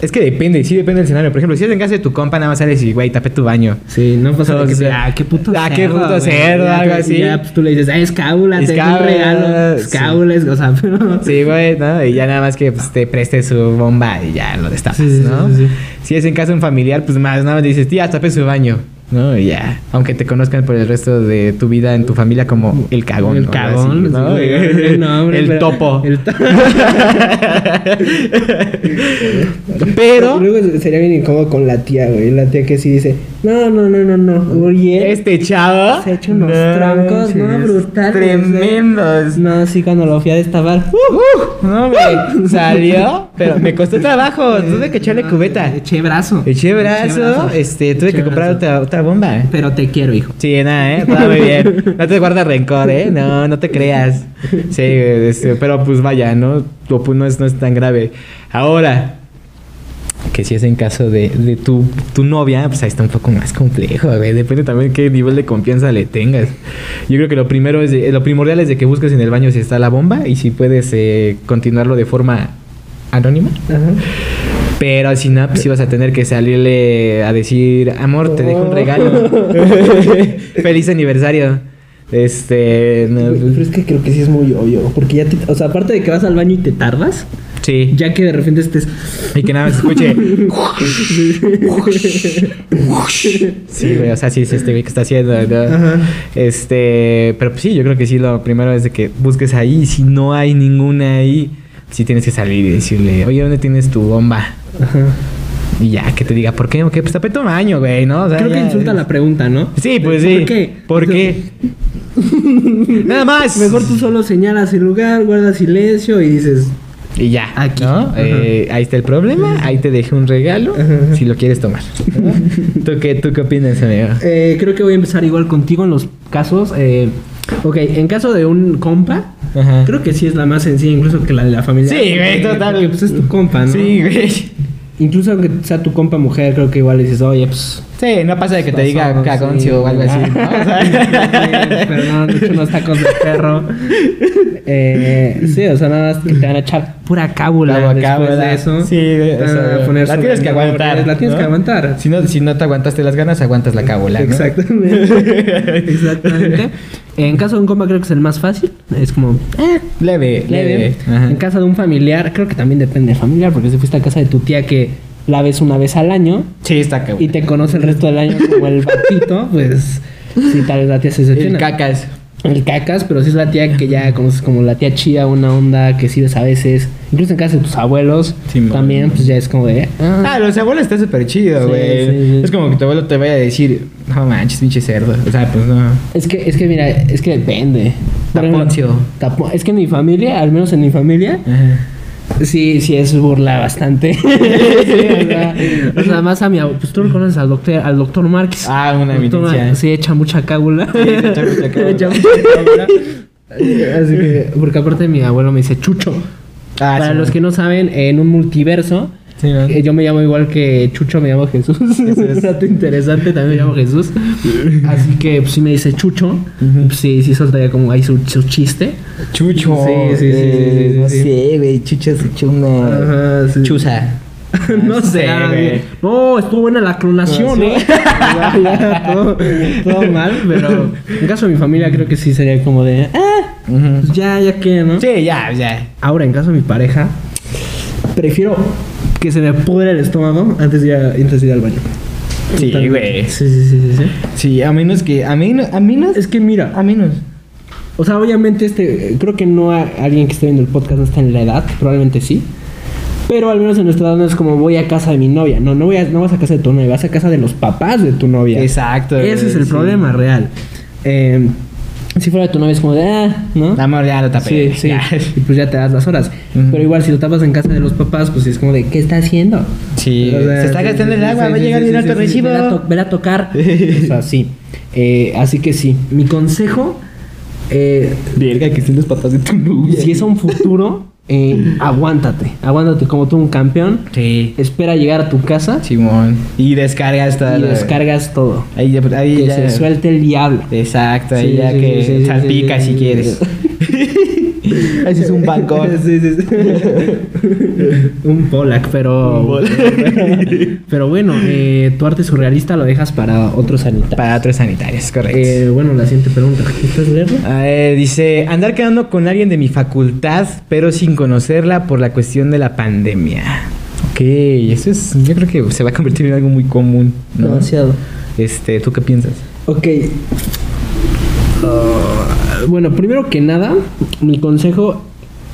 Es que depende, sí depende del escenario. Por ejemplo, si es en casa de tu compa, nada más sales y, güey, tapé tu baño. Sí, no pasa nada que Entonces, te- ah, qué puto ah, qué cerdo, puto cerdo, algo y así. Ya, pues tú le dices, ah, es cábula, te un Escábula, regalo. sí. Es cábula, es- o sea, pero... Sí, güey, ¿no? Y ya nada más que pues, te preste su bomba y ya lo destapas, Sí, sí, ¿no? sí, sí. Si es en casa de un familiar, pues más nada más dices, tía, tapé su baño, ¿no? Ya. Aunque te conozcan por el resto de tu vida en tu familia como el cagón. El cagón, el topo. El to- Pero Luego sería bien incómodo con la tía, güey. La tía que sí dice, no, no, no, no, no. Oye, este chavo se ha hecho unos trancos, ¿no? Brutales. ¿eh? Tremendos. No, sí, cuando lo fui a destapar. Uh, no, güey. Salió, pero me costó trabajo. Tuve que echarle cubeta. Eché brazo. Eché brazo, este, tuve Eché que comprar otra, otra bomba. Pero te quiero, hijo. Sí, nada, ¿eh? Todo muy bien. No te guardas rencor, ¿eh? No, no te creas. Sí, este, pero pues vaya, ¿no? No es, no es tan grave. Ahora, que si es en caso de, de tu, tu novia, pues ahí está un poco más complejo, güey. Depende también qué nivel de confianza le tengas. Yo creo que lo primero es, de- lo primordial es de que busques en el baño si está la bomba y si puedes eh, continuarlo de forma anónima. Ajá. Pero si no, pues ibas a tener que salirle a decir, amor, te dejo un regalo. Feliz aniversario. Este, no, Pero es que creo que sí es muy obvio. Porque ya te. O sea, aparte de que vas al baño y te tardas, sí. ya que de repente estés. Y que nada más escuche. sí, güey, o sea, sí es este güey que está haciendo, ¿no? Ajá. Este, pero pues sí, yo creo que sí, lo primero es de que busques ahí. Si no hay ninguna ahí, sí tienes que salir y decirle, oye, ¿dónde tienes tu bomba? Ajá. Y ya, que te diga, ¿por qué? ¿Qué? Pues tapé tu baño, güey, ¿no? O sea, Creo que insulta la pregunta, ¿no? Sí, pues sí. ¿Por qué? ¿Por qué? Nada más. Mejor tú solo señalas el lugar, guardas silencio y dices. Y ya, Aquí. Eh, ahí está el problema, ahí te dejé un regalo, si lo quieres tomar. ¿Tú, qué, ¿Tú qué opinas, amigo? Eh, creo que voy a empezar igual contigo en los casos. eh, ok, en caso de un compa, Ajá. creo que sí es la más sencilla, incluso que la de la familia. Sí, güey, total. Porque, pues es tu compa, ¿no? Sí, güey. Incluso aunque sea tu compa mujer, creo que igual le dices, oye, pues. Sí, no pasa de que te diga cagoncio sí. o algo así, ¿no? O sea- Perdón, de hecho unos tacos de perro. Eh, sí, o sea, nada más que te van a echar pura cábula La después de eso. Sí, o sea, poner la tienes que aguantar. La tienes ¿no? que aguantar. Si no, si no te aguantaste las ganas, aguantas la cábula, ¿no? Exactamente. Exactamente. En caso de un compa creo que es el más fácil. Es como, eh, Leve, leve. En casa de un familiar, creo que también depende del familiar, porque si fuiste a casa de tu tía que la ves una vez al año Sí, está cabrón. y te conoce el resto del año como el batito, pues sí, tal vez la tía se El decepciona. cacas. El cacas, pero sí es la tía que ya conoces como la tía chía, una onda que sí ves a veces. Incluso en casa de tus abuelos Sí, man. también, pues ya es como de. ah, Ah, los abuelos está súper chido, güey. sí, sí. Es como que tu abuelo te vaya a decir, no manches, pinche cerdo. O sea, pues no. Es que, es que mira, es que depende. Ejemplo, Taponcio. tapo- es que en mi familia, al menos en mi familia, Ajá. Sí, sí, es burla bastante. Sí, o, sea, o sea, más a mi abuelo. Pues tú lo conoces al doctor, al doctor Márquez. Ah, una eminencia. Sí, echa mucha cábula. Sí, echa mucha cábula. Echa mucha cábula. Así que, porque aparte mi abuelo me dice Chucho. Ah, Para sí, los man. que no saben, en un multiverso, Sí, eh, yo me llamo igual que Chucho, me llamo Jesús. un dato interesante, también me llamo Jesús. Así que, pues, si me dice Chucho, pues, sí, sí soltaría como ahí su, su chiste. Chucho. Sí, sí, sí, sí, sí, sí, no sé, güey. Chucho se echó una. Ajá, sí. Chuza. no sé, ah, güey. No, estuvo buena la clonación, ¿eh? sí. Ya, ya, todo, todo mal, pero en caso de mi familia creo que sí sería como de, ah, pues ya, ya que, ¿no? Sí, ya, ya. Ahora, en caso de mi pareja, prefiero que se me pudra el estómago antes de ir, a- antes de ir al baño. Sí, güey. Sí, sí, sí, sí, sí. Sí, a menos que. A menos. A menos. Es que mira, A menos. o sea, obviamente este, creo que no a- alguien que esté viendo el podcast no está en la edad, probablemente sí. Pero al menos en nuestra edad no es como voy a casa de mi novia. No, no, voy a, no vas a casa de tu novia, vas a casa de los papás de tu novia. Exacto. Ese es el sí. problema real. Eh, si fuera de tu novia es como de, ah, ¿no? Amor, ya lo tapé. Sí, sí. Ya. Y pues ya te das las horas. Ujú. Pero igual si lo tapas en casa de los papás, pues es como de, ¿qué está haciendo? Sí. O sea, se está gastando el agua, va a llegar sí, alto recibo. Ven a, tocar. o sea, sí. Eh, así que sí. Mi consejo, eh, Verga, que son los papás de tu novia. si es un futuro, eh, aguántate. Aguántate como tú un campeón. Sí. Espera llegar a tu casa Simón. Y descargas toda y descargas todo. Ahí. Ahí Que ya. se suelte el diablo. Exacto, ahí Sí, ya sí, que salpica si quieres. Ese es un banco. Sí, sí, sí. un Polak, pero. Un pero bueno, eh, tu arte surrealista lo dejas para otros sanitarios. Para otros sanitarios, correcto. Eh, bueno, la siguiente pregunta. ¿Quieres leerlo? A ver, dice, andar quedando con alguien de mi facultad, pero sin conocerla por la cuestión de la pandemia. Ok, eso es, yo creo que se va a convertir en algo muy común, ¿no? Demasiado. Este, ¿tú qué piensas? Ok. Ah, bueno, primero que nada, mi consejo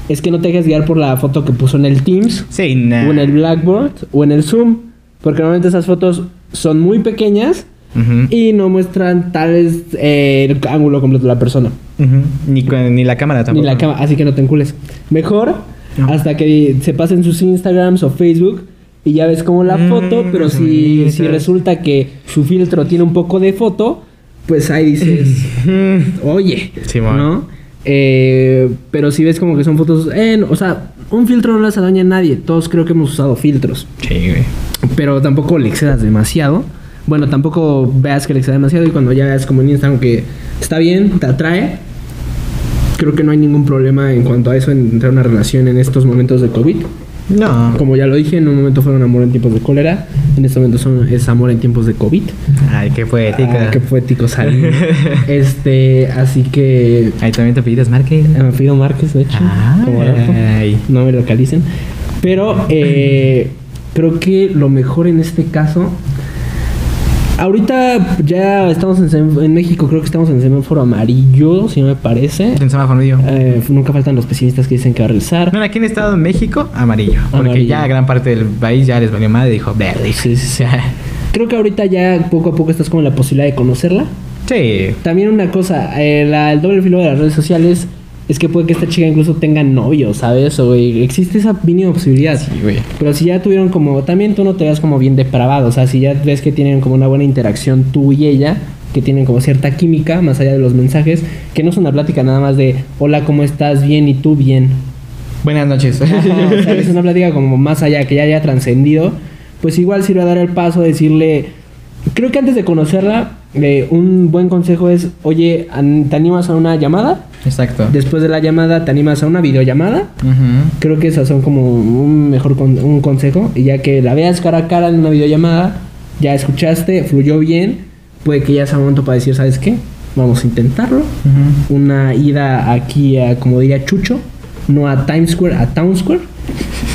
es que no te dejes guiar por la foto que puso en el Teams, Sí, o en el Blackboard, o en el Zoom. Porque normalmente esas fotos son muy pequeñas y no muestran tal vez eh, el ángulo completo de la persona. ni, la cámara Ni tampoco. la cámara, así que no te encules. Mejor No. hasta que se pasen sus Instagrams o Facebook y ya ves como la Mm, foto, pero si resulta que su filtro tiene un poco de foto, pues ahí dices, oye. ¿no? Eh, pero si ves como que son fotos, eh, no, o sea, un filtro no le hace daño a nadie. Todos creo que hemos usado filtros, Sí, güey. pero tampoco le excedas demasiado. Bueno, tampoco veas que le excedas demasiado y cuando ya veas como en Instagram que está bien, te atrae, creo que no hay ningún problema en cuanto a eso, en entrar en una relación en estos momentos de COVID. No. Como ya lo dije, en un momento fueron amor en tiempos de cólera, en este momento son, es amor en tiempos de COVID. Ay, qué poética. Ah, qué poético salió. este, así que... Ahí también te pedidas Márquez. Me pido Márquez, de hecho. como. Ay. No me localicen. Pero eh, creo que lo mejor en este caso. Ahorita ya estamos en, en México, creo que estamos en semáforo amarillo, si no me parece. En semáforo medio. Eh, nunca faltan los pesimistas que dicen que va a regresar. No, aquí en Estado de México, amarillo. Porque Amarillo. ya gran parte del país ya les valió madre y dijo verde. Sí, sí, sí. Creo que ahorita ya poco a poco estás con la posibilidad de conocerla. Sí. También una cosa, eh, la- el doble filo de las redes sociales es que puede que esta chica incluso tenga novio, ¿sabes? O existe esa mínima posibilidad. Sí, güey. Pero si ya tuvieron como, también tú no te veas como bien depravado, o sea, si ya ves que tienen como una buena interacción tú y ella, que tienen como cierta química, más allá de los mensajes, que no es una plática nada más de, hola, ¿cómo estás? Bien, ¿y tú? Bien. Buenas noches. Ajá, o sea, es una plática como más allá, que ya haya trascendido, pues igual sirve a dar el paso, decirle, creo que antes de conocerla, eh, un buen consejo es, oye, ¿te animas a una llamada? Exacto. Después de la llamada, ¿te animas a una videollamada? Ujú. Creo que esas son como un mejor con- un consejo. Y ya que la veas cara a cara en una videollamada, ya escuchaste, fluyó bien, puede que ya sea momento para decir, ¿sabes qué? Vamos a intentarlo. Una ida aquí a, como diría Chucho, no a Times Square, a Town Square.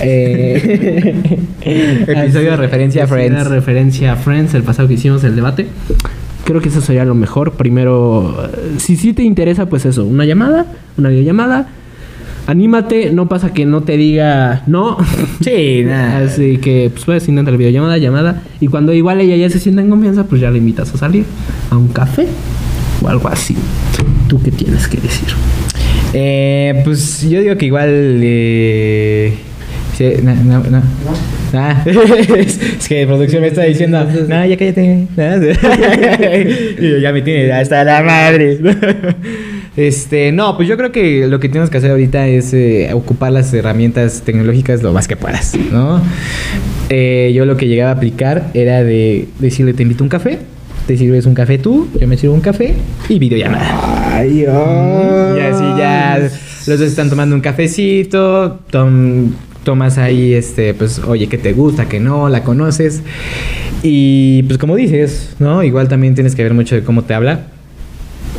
Eh, Episodio de referencia a Friends. de referencia a Friends, el pasado que hicimos, el debate. Creo que eso sería lo mejor. Primero, si sí te interesa, pues eso, una llamada, una videollamada. Anímate, no pasa que no te diga no. Sí, nada. Así que, pues puedes intentar la videollamada, llamada. Y cuando igual ella ya se sienta en confianza, pues ya le invitas a salir a un café o algo así. ¿Tú qué tienes que decir? Eh, pues yo digo que igual. eh, Sí, no, no, no. Ah, es, es que producción me está diciendo, no, ya cállate. y yo, ya me tiene hasta la madre. Este, no, pues yo creo que lo que tienes que hacer ahorita es eh, ocupar las herramientas tecnológicas lo más que puedas, ¿no? Eh, yo lo que llegaba a aplicar era de decirle, te invito a un café, te sirves un café tú, yo me sirvo un café y videollamada. Ay, ay. Y así ya los dos están tomando un cafecito, tom- tomas ahí, este, pues, oye, ¿qué te gusta? ¿Qué no? ¿La conoces? Y pues como dices, ¿no? Igual también tienes que ver mucho de cómo te habla.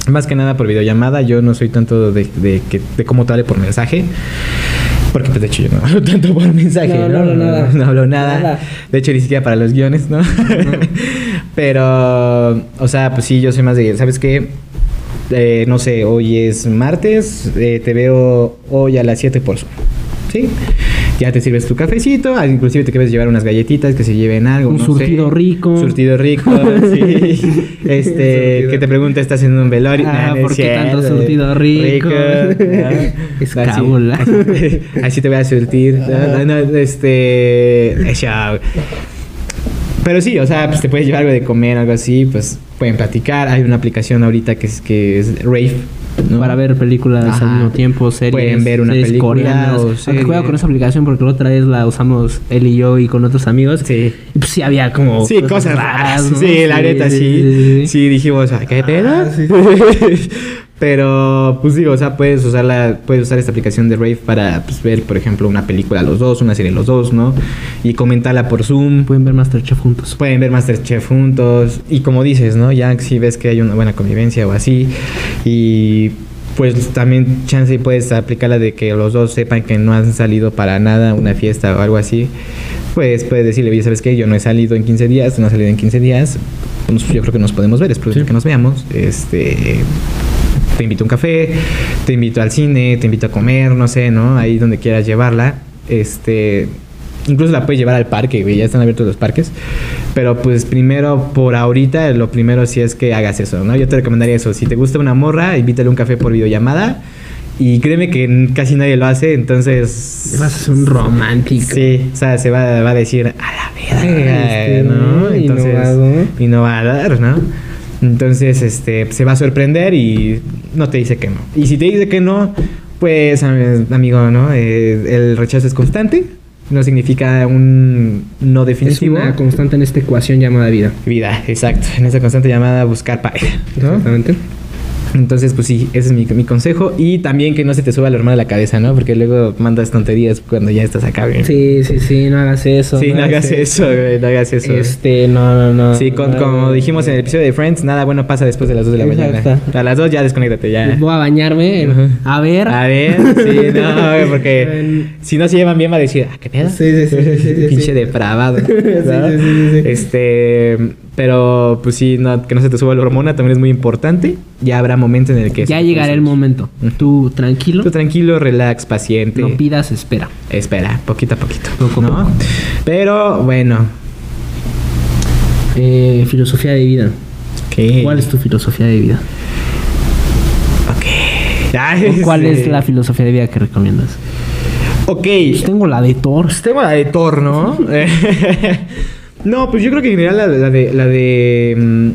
Más que nada por videollamada, yo no soy tanto de, de, que- de cómo te hable por mensaje. Porque pues de hecho yo no hablo tanto por mensaje, No, ¿no? no hablo nada. No hablo nada. Nada. De hecho ni siquiera para los guiones, ¿no? Pero, o sea, pues sí, yo soy más de, ¿sabes qué? Eh, no sé, hoy es martes, eh, te veo hoy a las 7 por Zoom. ¿Sí? Ya te sirves tu cafecito, ah, inclusive te quieres llevar unas galletitas que se lleven algo. Un no surtido sé. rico. Surtido rico, sí. Este, que te pregunta, ¿estás en un velorio? Ah, Nah, es ¿por qué tanto surtido rico? ¿no? Escábula. Así, así, así te voy a surtir. No, no, este. Pero sí, o sea, pues te puedes llevar algo de comer, algo así, pues pueden platicar. Hay una aplicación ahorita que es, que es Rave. ¿No? Para ver películas Ajá. al mismo tiempo, series. Pueden ver una series coreanas. o Aunque serie. cuidado con esa aplicación porque la otra vez la usamos él y yo y con otros amigos. Sí. Y pues sí había como. Sí, cosas raras. ¿no? Sí, la neta, sí. Sí, dijimos, "Ay, ¿qué pedo? Ah, sí, Pero, pues digo, o sea, puedes usarla, puedes usar esta aplicación de Rave para pues, ver, por ejemplo, una película los dos, una serie los dos, ¿no? Y comentarla por Zoom. Pueden ver Masterchef juntos. Pueden ver Masterchef juntos. Y como dices, ¿no? Ya si ves que hay una buena convivencia o así. Y pues también chance puedes aplicarla de que los dos sepan que no han salido para nada una fiesta o algo así. Pues puedes decirle, oye, ¿sabes qué? Yo no he salido en 15 días, tú no has salido en 15 días. Pues yo creo que nos podemos ver, es prudente Sí. que nos veamos. Este te invito a un café, te invito al cine, te invito a comer, no sé, ¿no? Ahí donde quieras llevarla. Este, incluso la puedes llevar al parque, güey, ya están abiertos los parques. Pero pues primero, por ahorita, lo primero sí es que hagas eso, ¿no? Yo te recomendaría eso. Si te gusta una morra, invítale un café por videollamada. Y créeme que casi nadie lo hace, entonces... Vas un romántico. Sí, o sea, se va, va a decir, a la verga, Este, ¿no? innovador. y no va a dar, ¿no? Entonces, este, se va a sorprender y no te dice que no. Y si te dice que no, pues, am- amigo, ¿no? Eh, el rechazo es constante, no significa un no Es definitivo. una constante en esta ecuación llamada vida. Vida, exacto. En esa constante llamada buscar pareja, ¿no? Exactamente. Entonces, pues sí, ese es mi, mi consejo. Y también que no se te suba la hormona a la cabeza, ¿no? Porque luego mandas tonterías cuando ya estás acá, güey. Sí, sí, sí, no hagas eso. Sí, no hagas eso, güey, no hagas eso. Este, no, no, no. Sí, con- no, como dijimos en el episodio de Friends, nada bueno pasa después de las 2 de la mañana. A las 2 ya desconéctate, ya. Voy a bañarme. Ajá. A ver. A ver, sí, no, güey, porque si no se llevan bien va a decir, ah, qué pedo. Sí, sí, sí, sí, sí, Pinche sí. depravado. Sí, sí, sí, sí. Este, pero pues sí, no, que no se te suba la hormona también es muy importante. Ya habrá momentos en el que... Ya llegará el momento. Tú tranquilo. Tú tranquilo, relax, paciente. No pidas, espera. Espera, poquito a poquito. Poco ¿no? poco. Pero bueno. Eh, filosofía de vida. ¿qué? ¿Cuál es tu filosofía de vida? Ok. Ay, ¿O ¿Cuál sí. es la filosofía de vida que recomiendas? Ok. Pues tengo la de Thor. Pues tengo la de Thor, ¿no? no, pues yo creo que en general la, de. La de mm,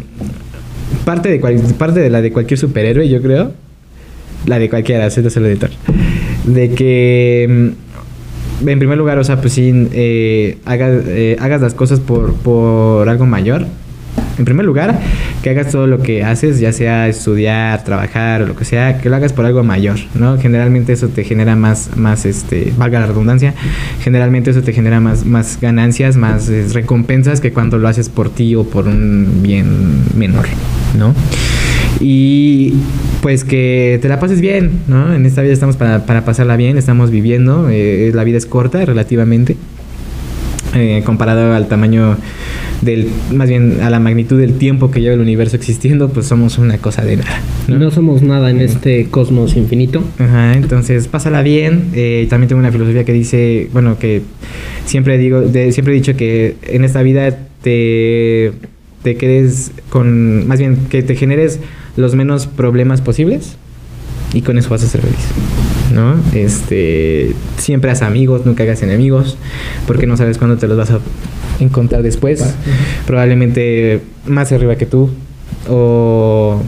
parte, de cual- parte de la de cualquier superhéroe, yo creo. La de cualquiera, solo de Thor. De que. mm, En primer lugar, o sea, pues sí, eh, hagas, eh, hagas las cosas por, por algo mayor. En primer lugar, que hagas todo lo que haces, ya sea estudiar, trabajar o lo que sea, que lo hagas por algo mayor, ¿no? Generalmente eso te genera más, más este, valga la redundancia, generalmente eso te genera más, más ganancias, más eh, recompensas que cuando lo haces por ti o por un bien menor, ¿no? Y pues que te la pases bien, ¿no? En esta vida estamos para, para pasarla bien, estamos viviendo, eh, la vida es corta relativamente eh, comparado al tamaño del, más bien a la magnitud del tiempo que lleva el universo existiendo, pues somos una cosa de nada. ¿no? No somos nada en este cosmos infinito. Ajá, entonces pásala bien. Eh, también tengo una filosofía que dice, bueno, que siempre digo, de- siempre he dicho que en esta vida te, te quedes con, más bien que te generes los menos problemas posibles. y con eso vas a ser feliz. ¿No? Este, siempre haz amigos, nunca hagas enemigos, porque no sabes cuándo te los vas a encontrar después. Probablemente más arriba que tú o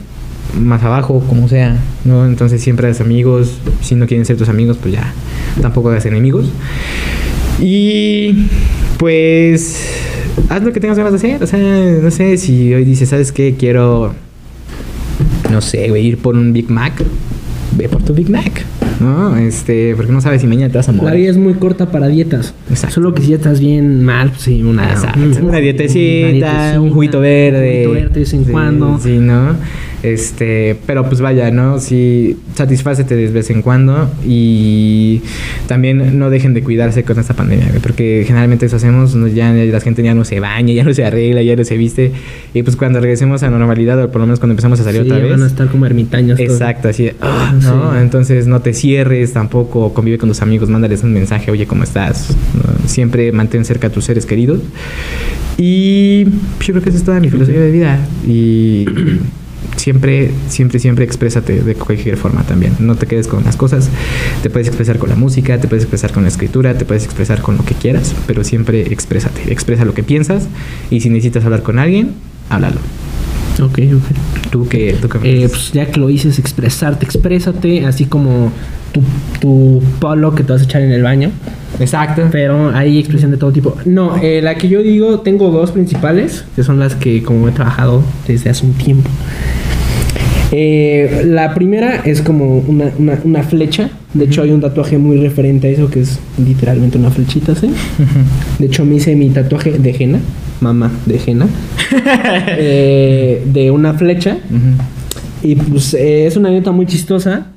más abajo, como sea, ¿no? Entonces siempre haz amigos, si no quieren ser tus amigos, pues ya, tampoco hagas enemigos. Y pues haz lo que tengas ganas de hacer, o sea, no sé si hoy dices, ¿sabes qué? Quiero no sé, ir por un Big Mac, ve por tu Big Mac. ¿No? Este, porque no sabes si mañana te vas a morir. La vida es muy corta para dietas. Exacto. Solo que si ya estás bien mal, pues sí, una, Exacto. un- Una una dietecita, dietecita, un juguito verde. Un juguito verde de vez en Sí, cuando. Sí, ¿no? Este, pero pues vaya, ¿no? Sí, satisfácete de vez en cuando y también no dejen de cuidarse con esta pandemia, porque generalmente eso hacemos, no- ya la gente ya no se baña, ya no se arregla, ya no se viste y pues cuando regresemos a normalidad o por lo menos cuando empezamos a salir Sí, otra vez. van a estar como ermitaños. Exacto, así de, "Ah", ¿no? Sí. Entonces no te cierres tampoco, convive con tus amigos, mándales un mensaje, oye, ¿cómo estás? Siempre mantén cerca a tus seres queridos. Y yo creo que esa es toda mi filosofía de vida. Y siempre, siempre, siempre exprésate de cualquier forma también. No te quedes con las cosas. Te puedes expresar con la música, te puedes expresar con la escritura, te puedes expresar con lo que quieras, pero siempre exprésate. Expresa lo que piensas y si necesitas hablar con alguien, háblalo. Ok, ok. Tú que, tú que me Eh, pues ya que lo dices, expresarte, exprésate, así como tu, tu polo que te vas a echar en el baño. Exacto. Pero hay expresión de todo tipo. No, eh, la que yo digo, tengo dos principales, que son las que como he trabajado desde hace un tiempo. Eh, la primera es como una, una- una flecha. De hecho, hay un tatuaje muy referente a eso, que es literalmente una flechita, ¿sí? De hecho, me hice mi tatuaje de henna, mamá de henna, eh, de una flecha. Y pues eh, es una anécdota muy chistosa.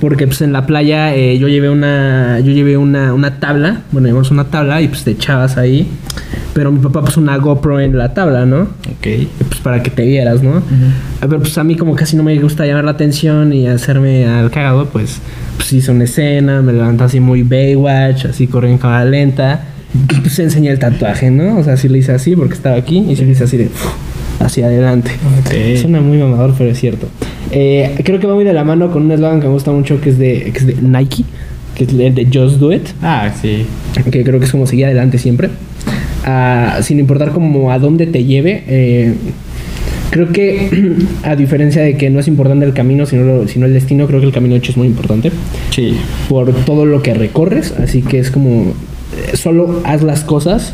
Porque pues en la playa eh, yo llevé una. Yo llevé una, una tabla. Bueno, llevamos una tabla y pues te echabas ahí. Pero mi papá puso una GoPro en la tabla, ¿no? Ok. Y, Pues para que te vieras, ¿no? A ver, pues a mí como casi no me gusta llamar la atención y hacerme al cagado, pues, pues hice una escena, me levanté así muy Baywatch, así corrí en cámara lenta. Y pues enseñé el tatuaje, ¿no? O sea, sí lo hice así porque estaba aquí y sí lo hice así de hacia adelante. Ok. Suena muy mamador, pero es cierto. Eh, creo que va muy de la mano con un eslogan que me gusta mucho que es de, que es de Nike, que es el de Just Do It Ah, sí. que creo que es como seguir adelante siempre, Ah, sin importar como a dónde te lleve. eh, creo que a diferencia de que no es importante el camino, sino, lo- sino el destino, creo que el camino hecho es muy importante Sí. por todo lo que recorres, así que es como solo haz las cosas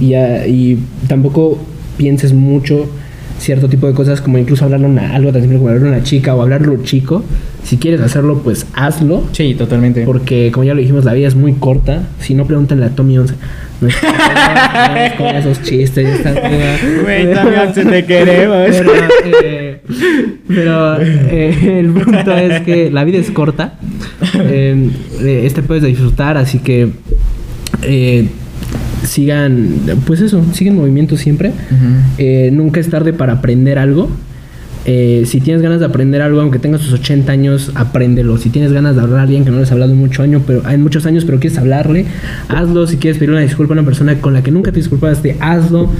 y, y tampoco pienses mucho cierto tipo de cosas como incluso hablarle a una, algo tan simple como hablarle a una chica o hablarlo chico. Si quieres hacerlo, pues hazlo. Sí, totalmente. Porque, como ya lo dijimos, la vida es muy corta. Si no, pregúntenle a Tommy 11. No es, con esos chistes. Güey, Tommy 11, te queremos. Pero, eh, pero, eh, el punto es que la vida es corta. Eh, eh, este puedes disfrutar, así que eh, sigan, pues eso, sigan movimiento siempre. Eh, nunca es tarde para aprender algo. Eh, si tienes ganas de aprender algo, aunque tengas tus 80 años, apréndelo. Si tienes ganas de hablar a alguien que no les has hablado en, mucho año, pero, en muchos años, pero quieres hablarle, hazlo. Si quieres pedir una disculpa a una persona con la que nunca te disculpaste, hazlo.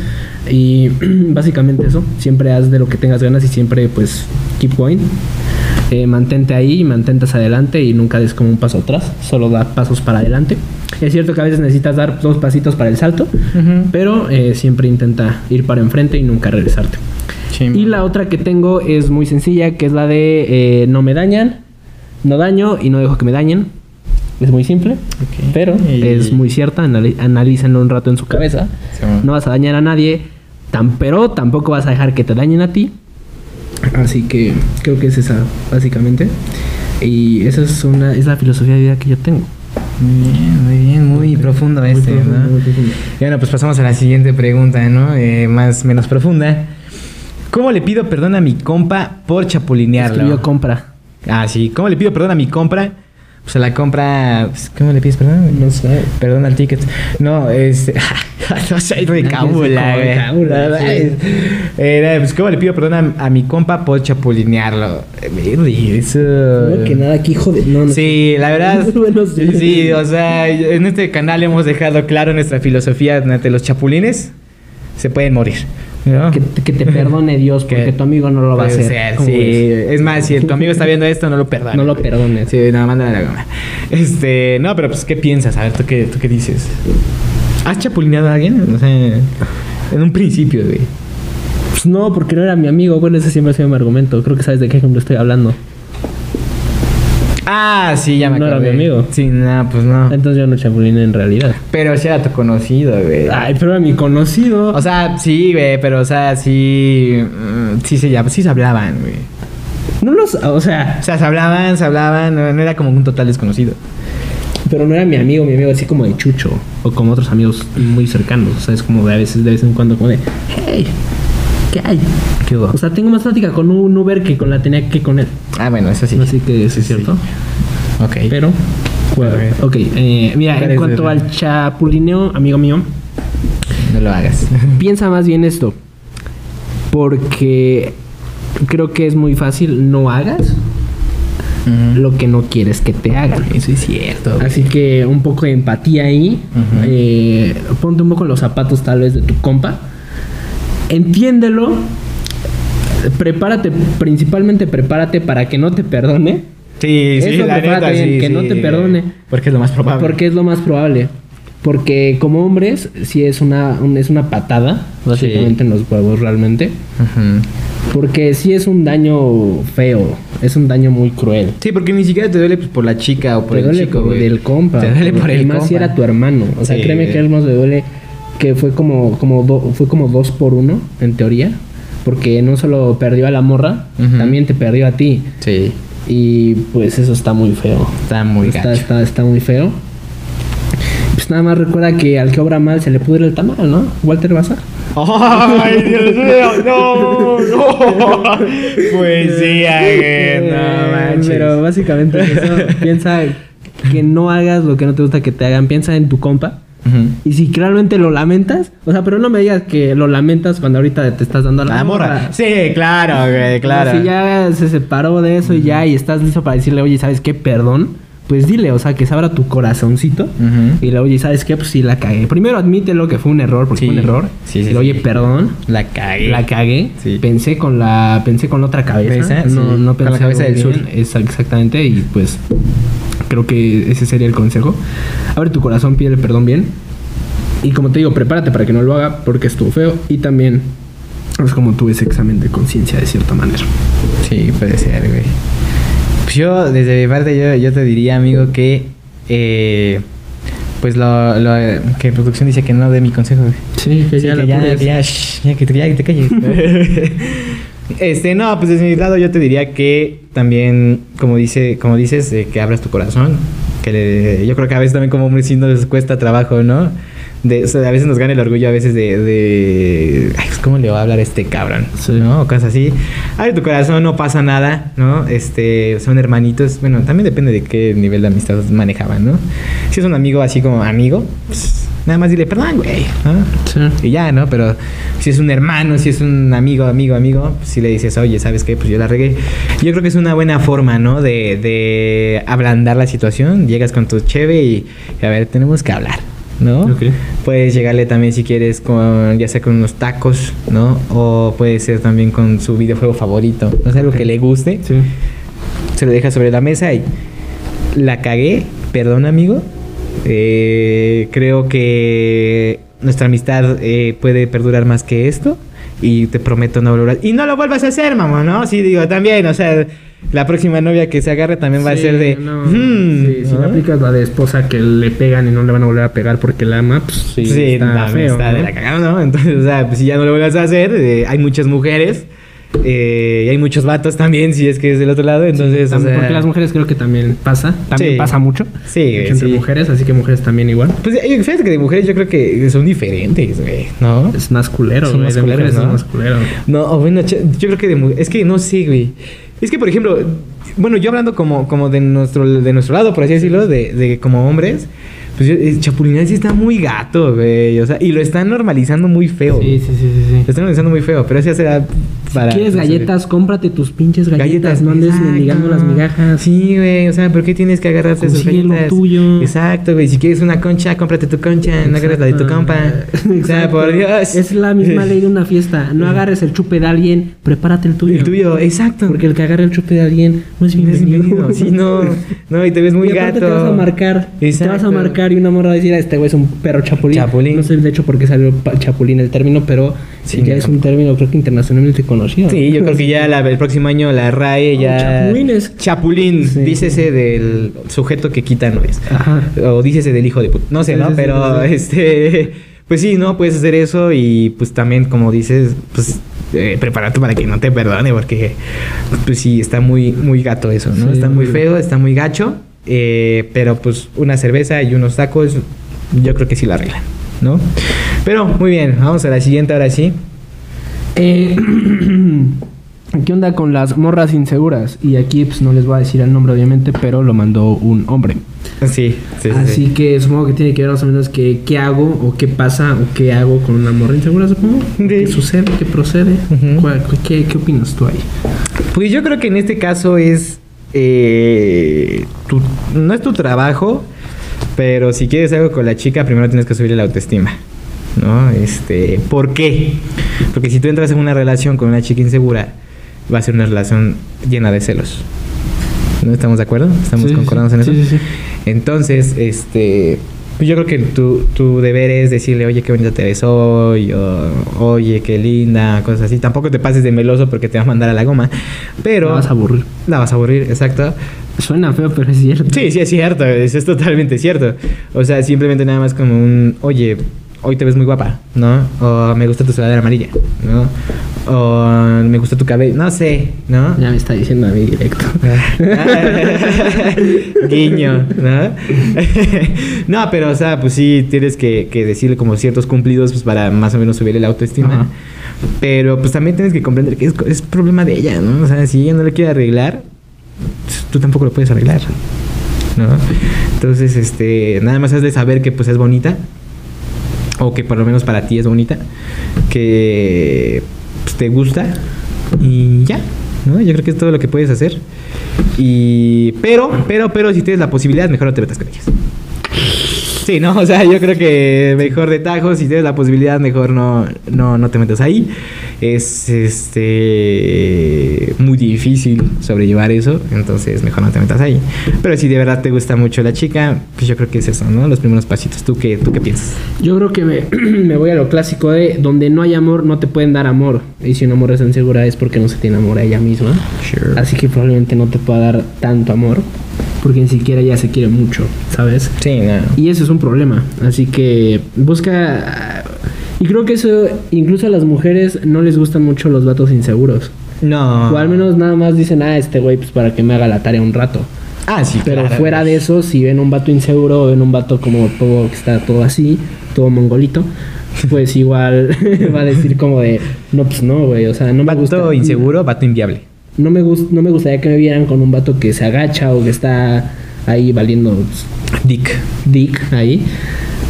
Y básicamente eso. Siempre haz de lo que tengas ganas y siempre, pues, keep going. Eh, mantente ahí, mantente hacia adelante y nunca des como un paso atrás, solo da pasos para adelante. Es cierto que a veces necesitas dar dos pasitos para el salto, pero eh, siempre intenta ir para enfrente y nunca regresarte. Y la otra que tengo es muy sencilla, que es la de eh, no me dañan, no daño y no dejo que me dañen. Es muy simple, pero Y- es muy cierta. analícenlo un rato en su cabeza. Sí. No vas a dañar a nadie, tan, pero tampoco vas a dejar que te dañen a ti. Así que creo que es esa, básicamente. Y esa es, una, es la filosofía de vida que yo tengo. Muy bien, muy bien, muy profundo Muy este, profundo, ¿no? muy profundo. Y bueno, pues pasamos a la siguiente pregunta, ¿no? Eh, más menos profunda. ¿Cómo le pido perdón a mi compa por chapulinearlo? Escribió compra. ah, sí. ¿Cómo le pido perdón a mi compra? Pues a la compra... pues, ¿Cómo le pides perdón? No sé. Perdón al ticket. No, este... no sé, de cábula, güey. No, Era, pues, ¿cómo le pido perdón a, a mi compa por chapulinearlo? Eso... Primero que nada, aquí hijo de. No, no Sí, la verdad. Sí. o sea, en este canal hemos dejado claro nuestra filosofía ante los chapulines. Se pueden morir. ¿no? Que, que te perdone Dios porque Que- tu amigo no lo va a Puede hacer. ser, ¿Cómo sí. Es más, si tu amigo está viendo esto, no lo perdones. No lo perdones. Sí, nada, mándale a la goma. Este, no, pero pues, ¿qué piensas? A ver, ¿tú qué, tú qué dices? ¿Has chapulineado a alguien? O sea, en un principio, güey. Pues no, porque no era mi amigo. Bueno, ese siempre ha sido mi argumento. Creo que sabes de qué ejemplo estoy hablando. Ah, sí, ya me No era mi amigo. Sí, no, pues no. Entonces yo no chapuliné en realidad. Pero sí era tu conocido, güey. Ay, pero era mi conocido. O sea, sí, güey, pero o sea, sí. mm, Sí se, sí se hablaban, güey. no los. O sea, O sea, se hablaban, se hablaban, no, no era como un total desconocido. Pero no era mi amigo, mi amigo así como de Chucho. O como otros amigos muy cercanos. O sea, es como de a veces, de vez en cuando, como de. Hey, ¿qué hay? ¿Qué hubo? O sea, tengo más plática con un Uber que con la tenía que con él. Ah, bueno, eso sí. Así que eso es cierto. Ok. Pero. Bueno, Ok. eh, mira, en cuanto al chapulineo, amigo mío, No lo hagas. piensa más bien esto. Porque creo que es muy fácil, no hagas lo que no quieres que te hagan. Eso es cierto. Así que un poco de empatía ahí. Eh, ponte un poco en los zapatos tal vez de tu compa. Entiéndelo. Prepárate, principalmente prepárate para que no te perdone. Sí, sí, Eso la neta, sí, que no te perdone. Porque es lo más probable. Porque es lo más probable. Porque como hombres, sí es una, un- es una patada, básicamente en los huevos realmente. Ujú. Porque sí es un daño feo, es un daño muy cruel. Sí, porque ni siquiera te duele pues, por la chica o por te el duele chico, por güey. del compa. Te duele por y el más si era tu hermano. O sea, Sí, créeme güey. que a él más le duele que fue como, como do- fue como dos por uno, en teoría. Porque no solo perdió a la morra, también te perdió a ti. Sí, Y pues eso está muy feo. está muy está, gacho. está, está muy feo. Pues nada más recuerda que al que obra mal se le pudre el tamal, ¿no? Walter Baza. ¡Ay, Dios mío! ¡No! ¡No! Poesía, güey. No manches. Pero básicamente es eso. Piensa que no hagas lo que no te gusta que te hagan. Piensa en tu compa. Y si realmente lo lamentas, o sea, pero no me digas que lo lamentas cuando ahorita te estás dando la, La morra. Sí, claro, güey, claro. Si ya se separó de eso y ya y estás listo para decirle, oye, ¿sabes qué? Perdón. Pues dile, o sea, que se abra tu corazoncito. Ujú. Y le, oye, ¿sabes qué? Pues sí, la cagué. Primero admítelo que fue un error, porque Sí. fue un error. Sí, sí, Y le, oye, perdón. La cagué. La cagué. Sí. Pensé con la pensé con otra cabeza. Cabeza, No, no Con la pensé cabeza del sur. exactamente. Y pues creo que ese sería el consejo. Abre tu corazón, pídele perdón bien. Y como te digo, prepárate para que no lo haga porque estuvo feo. Y también es como tuve ese examen de conciencia de cierta manera. Sí, puede ser, güey. Pues yo, desde mi parte, yo, yo te diría, amigo, que. Eh, pues lo, lo que producción dice que no de mi consejo. Sí, que Sí, ya que ya, que ya, shh, ya, que te, ya que te calles. este, no, pues desde mi lado yo te diría que también, como dice, como dices, eh, que abras tu corazón. Que le- yo creo que a veces también como hombres sí nos cuesta trabajo, ¿no? De, o sea, a veces nos gana el orgullo a veces de, de ay, pues, ¿cómo le va a hablar a este cabrón? Sí. ¿No? O cosas así. Abre tu corazón, no pasa nada, ¿no? Este, son hermanitos. Bueno, también depende de qué nivel de amistad manejaban, ¿no? Si es un amigo así como amigo, pues nada más dile, perdón, güey, ¿no? Sí. Y ya, ¿no? Pero si es un hermano, si es un amigo, amigo, amigo, pues si le dices, oye, ¿sabes qué? Pues yo la regué. Yo creo que es una buena forma, ¿no? De, de ablandar la situación. Llegas con tu cheve y, y a ver, tenemos que hablar, ¿no? Puedes llegarle también si quieres con, ya sea con unos tacos, ¿no? O puede ser también con su videojuego favorito. No sé, algo que le guste. Sí. Se lo deja sobre la mesa y la cagué, perdón amigo. Eh, creo que nuestra amistad eh, puede perdurar más que esto y te prometo no volver a... Y no lo vuelvas a hacer, mamá, ¿no? Sí, digo, también, o sea, la próxima novia que se agarre también va a ser de... no, "Hmm", sí, si ¿no? aplicas la de esposa que le pegan y no le van a volver a pegar porque la ama, pues sí, Sí, está no, feo. está de la cagada, ¿no? Entonces, o sea, pues si ya no lo vuelvas a hacer, eh, hay muchas mujeres eh, y hay muchos vatos también, si es que es del otro lado, entonces, o También sea, porque las mujeres creo que también pasa, también Sí. pasa mucho. Sí, entre sí. mujeres, así que mujeres también igual. Pues eh, fíjate que de mujeres yo creo que son diferentes, güey, ¿no? Es más culero, Son güey. más De culeros, mujeres ¿no? es más culero. No, bueno, yo creo que de mu- es que no sé, güey. Es que, por ejemplo, bueno, yo hablando como, como de nuestro, de nuestro lado, por así decirlo, de, de como hombres, pues yo- eh, sí está muy gato, güey. O sea, y lo están normalizando muy feo. Sí, sí, sí, sí. sí. Lo están normalizando muy feo, pero eso ya será para. si quieres no galletas, cómprate tus pinches galletas. Galletas, no andes exacto. mendigando las migajas. Sí, güey, o sea, ¿por qué tienes que agarrarte esas Consigue lo galletas? tuyo. Exacto, güey, si quieres una concha, cómprate tu concha, no agarres la de tu Exacto. compa. O sea, Exacto. por Dios. Es la misma ley de una fiesta. No agarres el chupe de alguien, prepárate el tuyo. El tuyo, exacto. Porque el que agarre el chupe de alguien no es bienvenido. bienvenido. Sí, no, no, y te ves muy y gato. te vas a marcar. Te vas a Exacto. marcar y una morra va a decir, "Ah, este güey es un perro chapulín. Chapulín. No sé de hecho por qué salió chapulín el término, pero Sí, ya es un término creo que internacionalmente conocido. Sí, yo creo que ya la- el próximo año la RAE Oh, ya. chapulines. Chapulín, Sí. dícese del sujeto que quita no es. Ajá. O dícese del hijo de puta. No sé, ¿no? Pero este. Pues sí, ¿no? Puedes hacer eso y pues también, como dices, pues. eh, prepárate para que no te perdone, porque pues sí, está muy, muy gato eso, ¿no? Sí, está muy feo, está muy gacho, eh, pero pues una cerveza y unos tacos, yo creo que sí lo arreglan, ¿no? Pero muy bien, vamos a la siguiente ahora sí. Eh, ¿Qué onda con las morras inseguras? Y aquí pues no les voy a decir el nombre obviamente, pero lo mandó un hombre. Sí, sí, sí, Así sí. que supongo que tiene que ver más o menos que qué hago o qué pasa o qué hago con una morra insegura, supongo. ¿Qué sucede? ¿Qué procede? Ujú. ¿Cuál- qué, qué opinas tú ahí? Pues yo creo que en este caso es. eh, tu- no es tu trabajo, pero si quieres algo con la chica, primero tienes que subirle la autoestima. ¿No? Este. ¿Por qué? Porque si tú entras en una relación con una chica insegura, va a ser una relación llena de celos. ¿No estamos de acuerdo? ¿Estamos Sí, sí. en eso? Sí, sí, sí. Entonces, este. Pues yo creo que tu, tu deber es decirle, oye, qué bonita te ves hoy, o oye, qué linda, cosas así. Tampoco te pases de meloso porque te va a mandar a la goma. Pero. Te vas a aburrir. La vas a aburrir, exacto. Suena feo, pero es cierto. Sí, sí, es cierto, eso es totalmente cierto. O sea, simplemente nada más como un, oye, hoy te ves muy guapa, ¿no? O me gusta tu sudadera amarilla, ¿no? O me gusta tu cabello, no sé, ¿no? Ya me está diciendo a mí directo. Guiño, ¿no? no, pero o sea, pues sí tienes que, que decirle como ciertos cumplidos pues, para más o menos subirle la autoestima. Ajá. Pero pues también tienes que comprender que es, es problema de ella, ¿no? O sea, si ella no le quiere arreglar, pues, tú tampoco lo puedes arreglar, ¿no? Entonces, este, nada más has de saber que pues es bonita, o que por lo menos para ti es bonita, que pues, te gusta y ya, ¿no? Yo creo que es todo lo que puedes hacer. Y pero, pero, pero si tienes la posibilidad, mejor no te metas con ellas. Sí, no, o sea, yo creo que mejor de tajo, si tienes la posibilidad, mejor no, no, no te metas ahí. Es este muy difícil sobrellevar eso, entonces mejor no te metas ahí. Pero si de verdad te gusta mucho la chica, pues yo creo que es eso, ¿no? Los primeros pasitos. ¿Tú qué, tú qué piensas? Yo creo que me, me voy a lo clásico de donde no hay amor, no te pueden dar amor. Y si una amor es insegura es porque no se tiene amor a ella misma. Sure. Así que probablemente no te pueda dar tanto amor. Porque ni siquiera ella se quiere mucho, ¿sabes? Sí, no. Y eso es un problema. Así que busca. Y creo que eso, incluso a las mujeres no les gustan mucho los vatos inseguros. No. O al menos nada más dicen, ah, este güey, pues para que me haga la tarea un rato. Ah, sí, Pero claro. fuera de eso, si ven un vato inseguro o ven un vato como todo que está todo así, todo mongolito, pues igual va a decir como de, no, pues no, güey, o sea, no me Vato gusta. inseguro, vato inviable. No me, gus- no me gustaría que me vieran con un vato que se agacha o que está ahí valiendo Dick. dick ahí.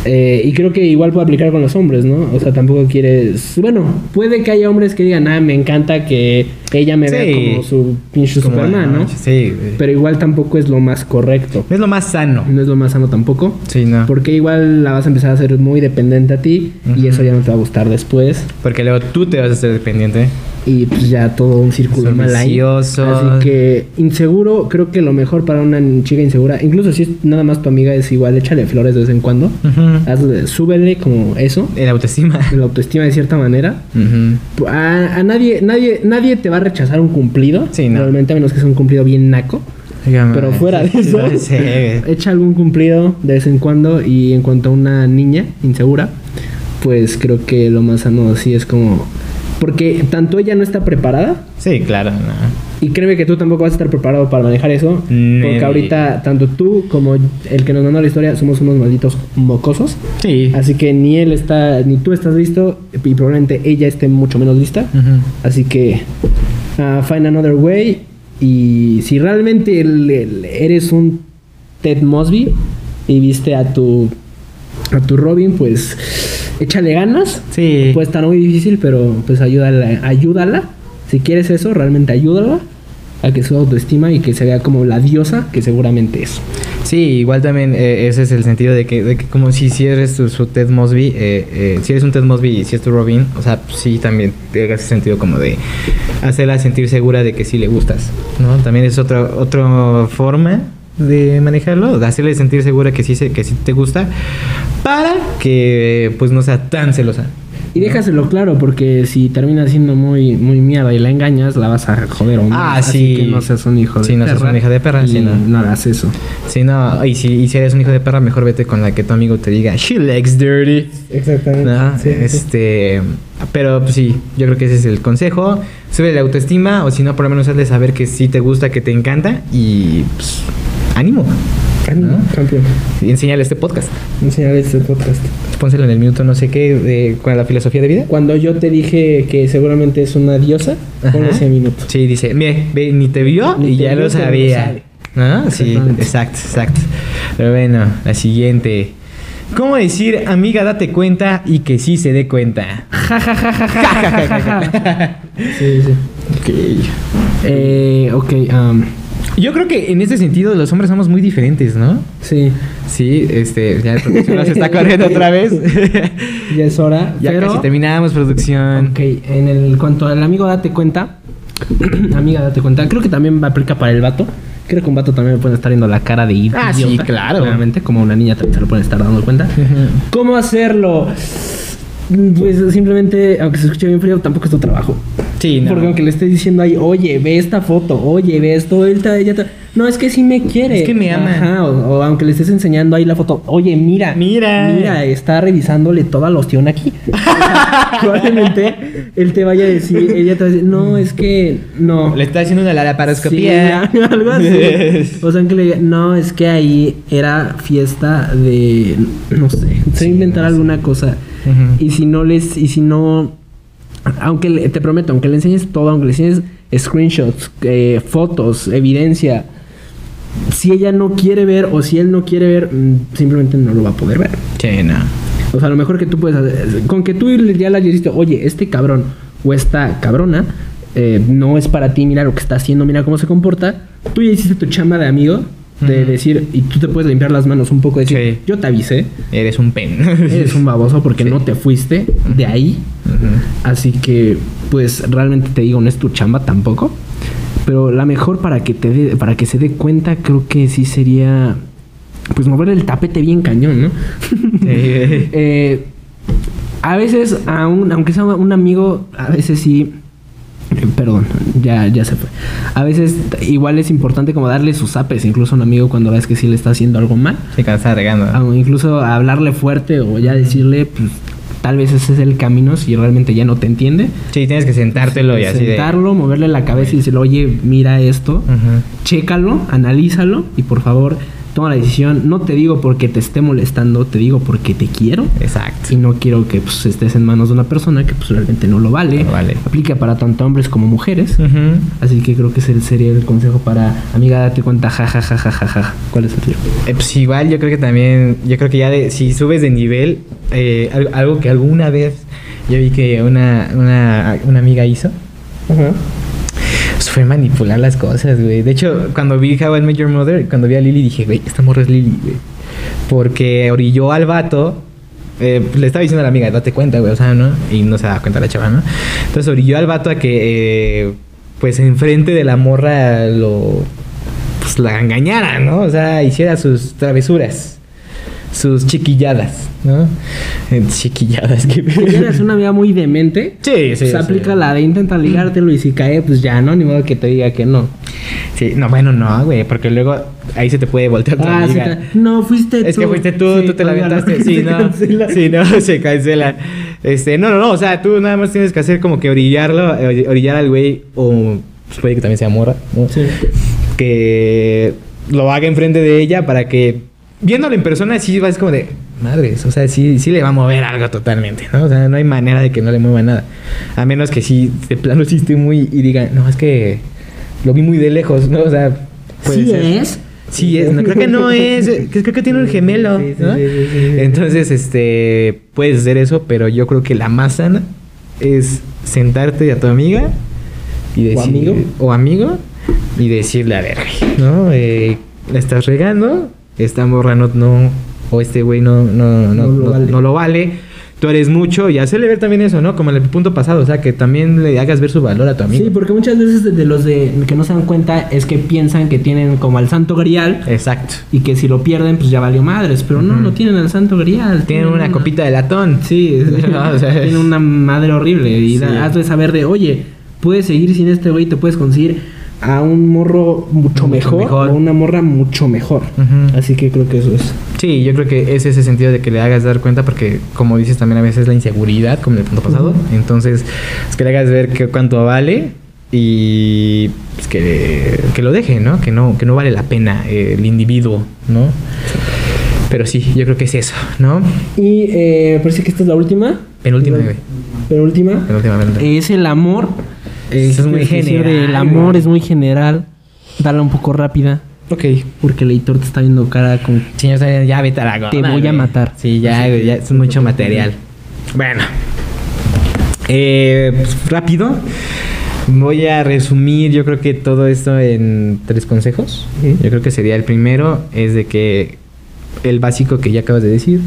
Eh, y creo que igual puede aplicar con los hombres, ¿no? O sea, tampoco quieres... Bueno, puede que haya hombres que digan, ah, me encanta que ella me Sí. vea como su pinche Como, Superman, ¿no? Sí, güey. Pero igual tampoco es lo más correcto. es lo más sano. No es lo más sano tampoco. Sí, no. Porque igual la vas a empezar a hacer muy dependiente a ti y eso ya no te va a gustar después. Porque luego tú te vas a hacer dependiente. Y pues ya todo un círculo mal ahí. Así que inseguro, creo que lo mejor para una chica insegura, incluso si es nada más tu amiga, es igual, échale flores de vez en cuando. Hazle- súbele como eso, El autoestima. la autoestima de cierta manera. A nadie, nadie, nadie te va a rechazar un cumplido. Sí, no. Realmente, a menos que sea un cumplido bien naco. Dígame. Pero fuera de eso, echa algún cumplido de vez en cuando. Y en cuanto a una niña insegura, pues creo que lo más sano sí es como. Porque tanto ella no está preparada, Sí, claro, no. Y créeme que tú tampoco vas a estar preparado para manejar eso. Porque ahorita, tanto tú como el que nos mandó la historia, somos unos malditos mocosos. Sí. Así que ni él está, ni tú estás listo, y probablemente ella esté mucho menos lista. Así que, ah, find another way. Y si realmente el- el- eres un Ted Mosby y viste a tu a tu Robin, pues échale ganas. Sí. Puede estar muy difícil, pero pues ayúdala, ayúdala. Si quieres eso, realmente ayúdala a que su autoestima y que se vea como la diosa que seguramente es. Sí, igual también eh, ese es el sentido de que, de que como si, si eres su, su Ted Mosby, eh, eh, si eres un Ted Mosby y si es tu Robin, o sea, pues sí también te ese sentido como de hacerla sentir segura de que sí le gustas, ¿no? También es otra otra forma de manejarlo, de hacerle sentir segura que sí, que sí te gusta, para que pues no sea tan celosa. Y déjaselo claro, porque si termina siendo muy, muy mierda y la engañas, la vas a joder o más. Ah, Así sí. que no seas un hijo de Sí, no perra. seas una hija de perra, y sí, no. no hagas eso. Si no, y si, y si eres un hijo de perra, mejor vete con la que tu amigo te diga, she likes dirty. Exactamente. ¿no? este, pero pues sí, yo creo que ese es el consejo. Sube la autoestima o si no, por lo menos hazle saber que sí te gusta, que te encanta y pues, ánimo. ¿No? campeón. Y enséñale este podcast. Enseñar este podcast. Pónselo en el minuto no sé qué de con la filosofía de vida. Cuando yo te dije que seguramente es una diosa, Ajá. ese minuto. Sí, dice, mire, ve, ni te vio Ni y te ya vio, lo sabía. ¿No? Sí, exacto, exacto. Pero bueno, la siguiente. ¿Cómo decir, amiga, date cuenta y que sí se dé cuenta? Ja, ja, ja, ja, ja, ja, ja, ja. Sí, sí. Eh, ok, um, Yo creo que en ese sentido los hombres somos muy diferentes, ¿no? sí. Sí, este, ya la producción nos está corriendo otra vez. Ya es hora. ya pero, casi terminamos producción. Ok, en el cuanto al amigo date cuenta, amiga date cuenta, creo que también aplica para el vato. Creo que un vato también me puede estar viendo la cara de idiota. Ah, sí, claro. Obviamente, como una niña también se lo puede estar dando cuenta. ¿Cómo hacerlo? Pues simplemente, aunque se escuche bien frío, tampoco es tu trabajo. Sí, no. Porque aunque le estés diciendo ahí, oye, ve esta foto, oye, ve esto, él te- ella te- No, es que sí me quiere. Es que me ama. Ajá, o, o aunque le estés enseñando ahí la foto, oye, mira. Mira. Mira, está revisándole toda la ostión aquí. O sea, Probablemente él te vaya a decir, ella te va a decir, no, es que no. Le está haciendo una Sí, laparoscopía. algo así. O sea, que le diga, no, es que ahí era fiesta de, no sé, se Sí, inventar no sé. alguna cosa. Y si no les, y si no, aunque le- te prometo, aunque le enseñes todo, aunque le enseñes screenshots, eh, fotos, evidencia, si ella no quiere ver o si él no quiere ver, mm, simplemente no lo va a poder ver. Sí, no. O sea, lo mejor que tú puedes hacer, con que tú ya le dijiste, oye, este cabrón o esta cabrona eh, no es para ti, mira lo que está haciendo, mira cómo se comporta, tú ya hiciste tu chamba de amigo, de decir, y tú te puedes limpiar las manos un poco, decir, Sí. yo te avisé, Eres un pen. eres un baboso porque Sí. no te fuiste de ahí, así que, pues realmente te digo, no es tu chamba tampoco, pero la mejor para que te dé- para que se dé cuenta, creo que sí sería, pues mover el tapete bien cañón, ¿no? Eh, a veces, a un- aunque sea un amigo, a veces sí. Eh, Perdón, ya, ya se fue. A veces igual es importante como darle sus apes, incluso a un amigo cuando ves que sí le está haciendo algo mal. Cuando está regando. O incluso hablarle fuerte o ya decirle, pues, tal vez ese es el camino si realmente ya no te entiende. Sí, tienes que sentártelo y así de. Sentarlo, moverle la cabeza y decirle, oye, mira esto, chécalo, analízalo y por favor toma la decisión. No te digo porque te esté molestando, te digo porque te quiero. Exacto. Y no quiero que pues, estés en manos de una persona que pues realmente no lo vale. No vale. Aplica para tanto hombres como mujeres. Así que creo que ese sería el consejo para amiga, date cuenta, ja, ja, ja, ja, ja, ja. ¿Cuál es el tuyo? Eh, pues igual yo creo que también, yo creo que ya de, si subes de nivel, eh, algo, algo que alguna vez yo vi que una, una, una amiga hizo, Ajá. pues fue manipular las cosas, güey. De hecho, cuando vi How I Met Your Mother, cuando vi a Lily, dije, güey, esta morra es Lily, güey. Porque orilló al vato, eh, le estaba diciendo a la amiga, date cuenta, güey, o sea, ¿no? Y no se da cuenta la chava, ¿no? Entonces orilló al vato a que, eh, pues, enfrente de la morra lo, pues, la engañara, ¿no? O sea, hiciera sus travesuras. Sus chiquilladas, ¿no? Chiquilladas, que... Eres una amiga muy demente, Sí, sí, se sí. aplica la de intenta ligártelo y si cae, pues ya, ¿no? Ni modo que te diga que no. Sí, no, bueno, no, güey, porque luego ahí se te puede voltear tu Ah, sí, amiga. te- no, fuiste tú. Es que fuiste tú, Sí, tú te la aventaste. Sí, no. cancela. Sí, no, se cancela. Este, no, no, no. O sea, tú nada más tienes que hacer como que orillarlo, orillar al güey, o pues puede que también sea morra, ¿no? Sí. Que lo haga enfrente de ella para que, viéndolo en persona, sí vas como de, madres, o sea, sí, sí le va a mover algo totalmente, ¿no? O sea, no hay manera de que no le mueva nada. A menos que sí, de plano sí esté muy y diga, no, es que lo vi muy de lejos, ¿no? O sea, puede Sí ser. es. Sí es, no, creo que no es, eh, creo que tiene un gemelo. Entonces, este, puedes hacer eso, pero yo creo que la más sana es sentarte a tu amiga y decir, amigo. o amigo y decirle, a ver, ¿no? Eh, la estás regando, esta morra no, no o este güey no, no, no, No lo no- vale. no lo vale. Tú eres mucho y hacerle ver también eso, ¿no? Como en el punto pasado, o sea, que también le hagas ver su valor a tu amigo. Sí, porque muchas veces de- los de que no se dan cuenta es que piensan que tienen como al santo grial Exacto. y que si lo pierden pues ya valió madres, pero no, Ujú. no tienen al santo grial. Tienen una copita de latón. Sí, No, o sea, tiene una madre horrible y Sí. has de saber de, oye, puedes seguir sin este güey, te puedes conseguir a un morro mucho, Mucho mejor, mejor. o una morra mucho mejor. Así que creo que eso es. Sí, yo creo que es ese sentido de que le hagas dar cuenta, porque como dices también a veces la inseguridad, como en el punto pasado. Entonces, es que le hagas ver que cuánto vale y pues, que, que lo deje, ¿no? Que no, que no vale la pena eh, el individuo, ¿no? Pero sí, yo creo que es eso, ¿no? Y eh, parece que esta es la última. Penúltima, La- güey. Penúltima. Penúltima, penúltima. Es el amor. Eso es muy general, El amor es muy general. Dale un poco rápida. Ok. Porque el editor te está viendo cara con. Señor, ya vete a la goma, Te voy a matar. Sí, ya, ya es mucho material. Bueno. Eh, pues, rápido. Voy a resumir, yo creo que todo esto en tres consejos. Yo creo que sería el primero, es de que el básico que ya acabas de decir,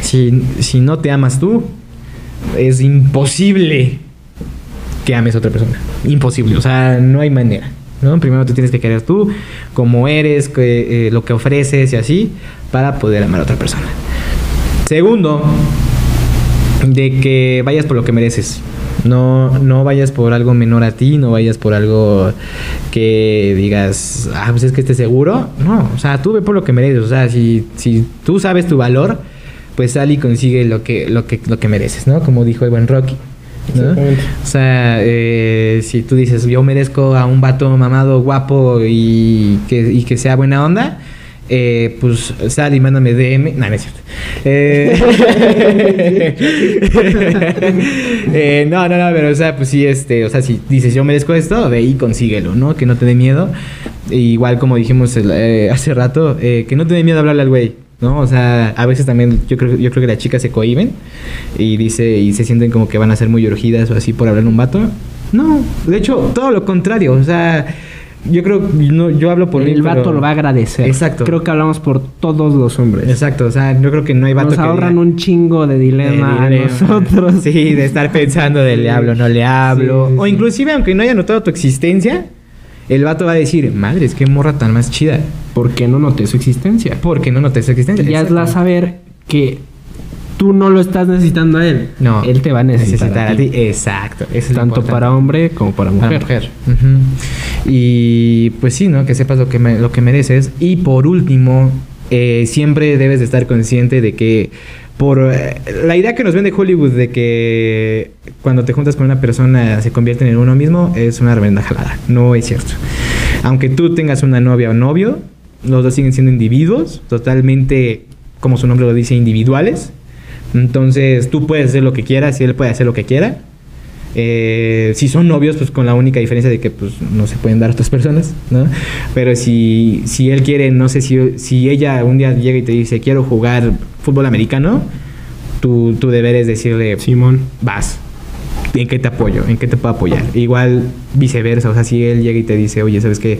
si, si no te amas tú, es imposible que ames a otra persona. Imposible, o sea, no hay manera. ¿no? Primero tú tienes que querer tú, como eres, eh, lo que ofreces y así, para poder amar a otra persona. Segundo, de que vayas por lo que mereces. No, no vayas por algo menor a ti, no vayas por algo que digas, ah, pues es que esté seguro. No, o sea, tú ve por lo que mereces. O sea, si, si tú sabes tu valor, pues sal y consigue lo que, lo que, lo que mereces, ¿no? Como dijo el buen Rocky. ¿No? O sea, eh, si tú dices, yo merezco a un vato mamado, guapo y que, y que sea buena onda, eh, pues sal y mándame DM. No, no es cierto. Eh, eh, no, no, no, pero o sea, pues sí, este, o sea, si dices, yo merezco esto, ve y consíguelo, ¿no? Que no te dé miedo. Igual como dijimos hace rato, que no te dé miedo hablarle al güey. ¿No? O sea, a veces también yo creo, yo creo que las chicas se cohiben y dice y se sienten como que van a ser muy urgidas o así por hablar un vato. No, de hecho, todo lo contrario. O sea, yo creo, no, yo hablo por mí, el vato pero- lo va a agradecer. Exacto. Creo que hablamos por todos los hombres. Exacto, o sea, yo creo que no hay vato Nos que ahorran diga- un chingo de dilema, de a nosotros. Sí, de estar pensando de le hablo, no le hablo. Sí, sí, o sí. inclusive, aunque no haya notado tu existencia, el vato va a decir, madre, es que morra tan más chida. ¿Por qué no noté su existencia? Porque no noté su existencia. Ya es la Exacto. saber que tú no lo estás necesitando a él. No. Él te va a necesitar, a ti. Exacto. Eso Tanto para hombre como para mujer. Para mujer. Y pues sí, ¿no? Que sepas lo que, me- lo que mereces. Y por último, eh, siempre debes de estar consciente de que por eh, la idea que nos vende Hollywood de que cuando te juntas con una persona se convierten en uno mismo es una tremenda jalada. No es cierto. Aunque tú tengas una novia o novio, los dos siguen siendo individuos, totalmente, como su nombre lo dice, individuales. Entonces tú puedes hacer lo que quieras y él puede hacer lo que quiera. Eh, si son novios, pues con la única diferencia de que pues no se pueden dar a otras personas, ¿no? Pero si, si él quiere, no sé si, si ella un día llega y te dice quiero jugar fútbol americano, tu, tu deber es decirle Simón. vas. ¿En qué te apoyo? ¿En qué te puedo apoyar? Igual viceversa, o sea, si él llega y te dice, oye, ¿sabes qué?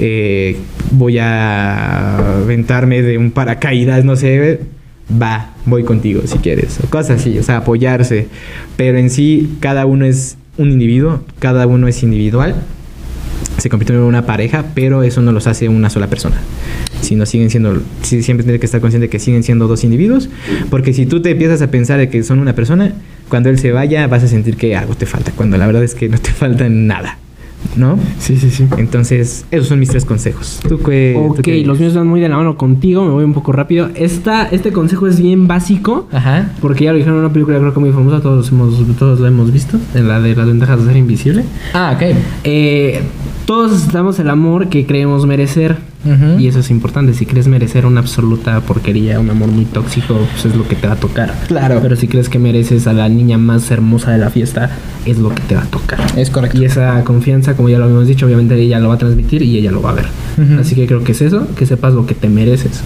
Eh, voy a aventarme de un paracaídas, no sé, va, voy contigo si quieres. O cosas así, o sea, apoyarse. Pero en sí, cada uno es un individuo, cada uno es individual. Se convierten en una pareja, pero eso no los hace una sola persona. Sino siguen siendo, siempre tienes que estar consciente que siguen siendo dos individuos. Porque si tú te empiezas a pensar que son una persona, cuando él se vaya vas a sentir que algo te falta. Cuando la verdad es que no te falta nada. ¿No? Sí, sí, sí. Entonces, esos son mis tres consejos. ¿Tú qué? tú Ok, qué los míos van muy de la mano contigo, me voy un poco rápido. Esta, este consejo es bien básico, Ajá. porque ya lo dijeron en una película creo que muy famosa, todos, hemos, todos la hemos visto, en la de las ventajas de ser invisible. Ah, ok. Eh, todos necesitamos el amor que creemos merecer. Y eso es importante. Si crees merecer una absoluta porquería, un amor muy tóxico, pues es lo que te va a tocar. Claro. Pero si crees que mereces a la niña más hermosa de la fiesta, es lo que te va a tocar. Es correcto. Y esa confianza, como ya lo habíamos dicho, obviamente ella lo va a transmitir y ella lo va a ver. Así que creo que es eso, que sepas lo que te mereces.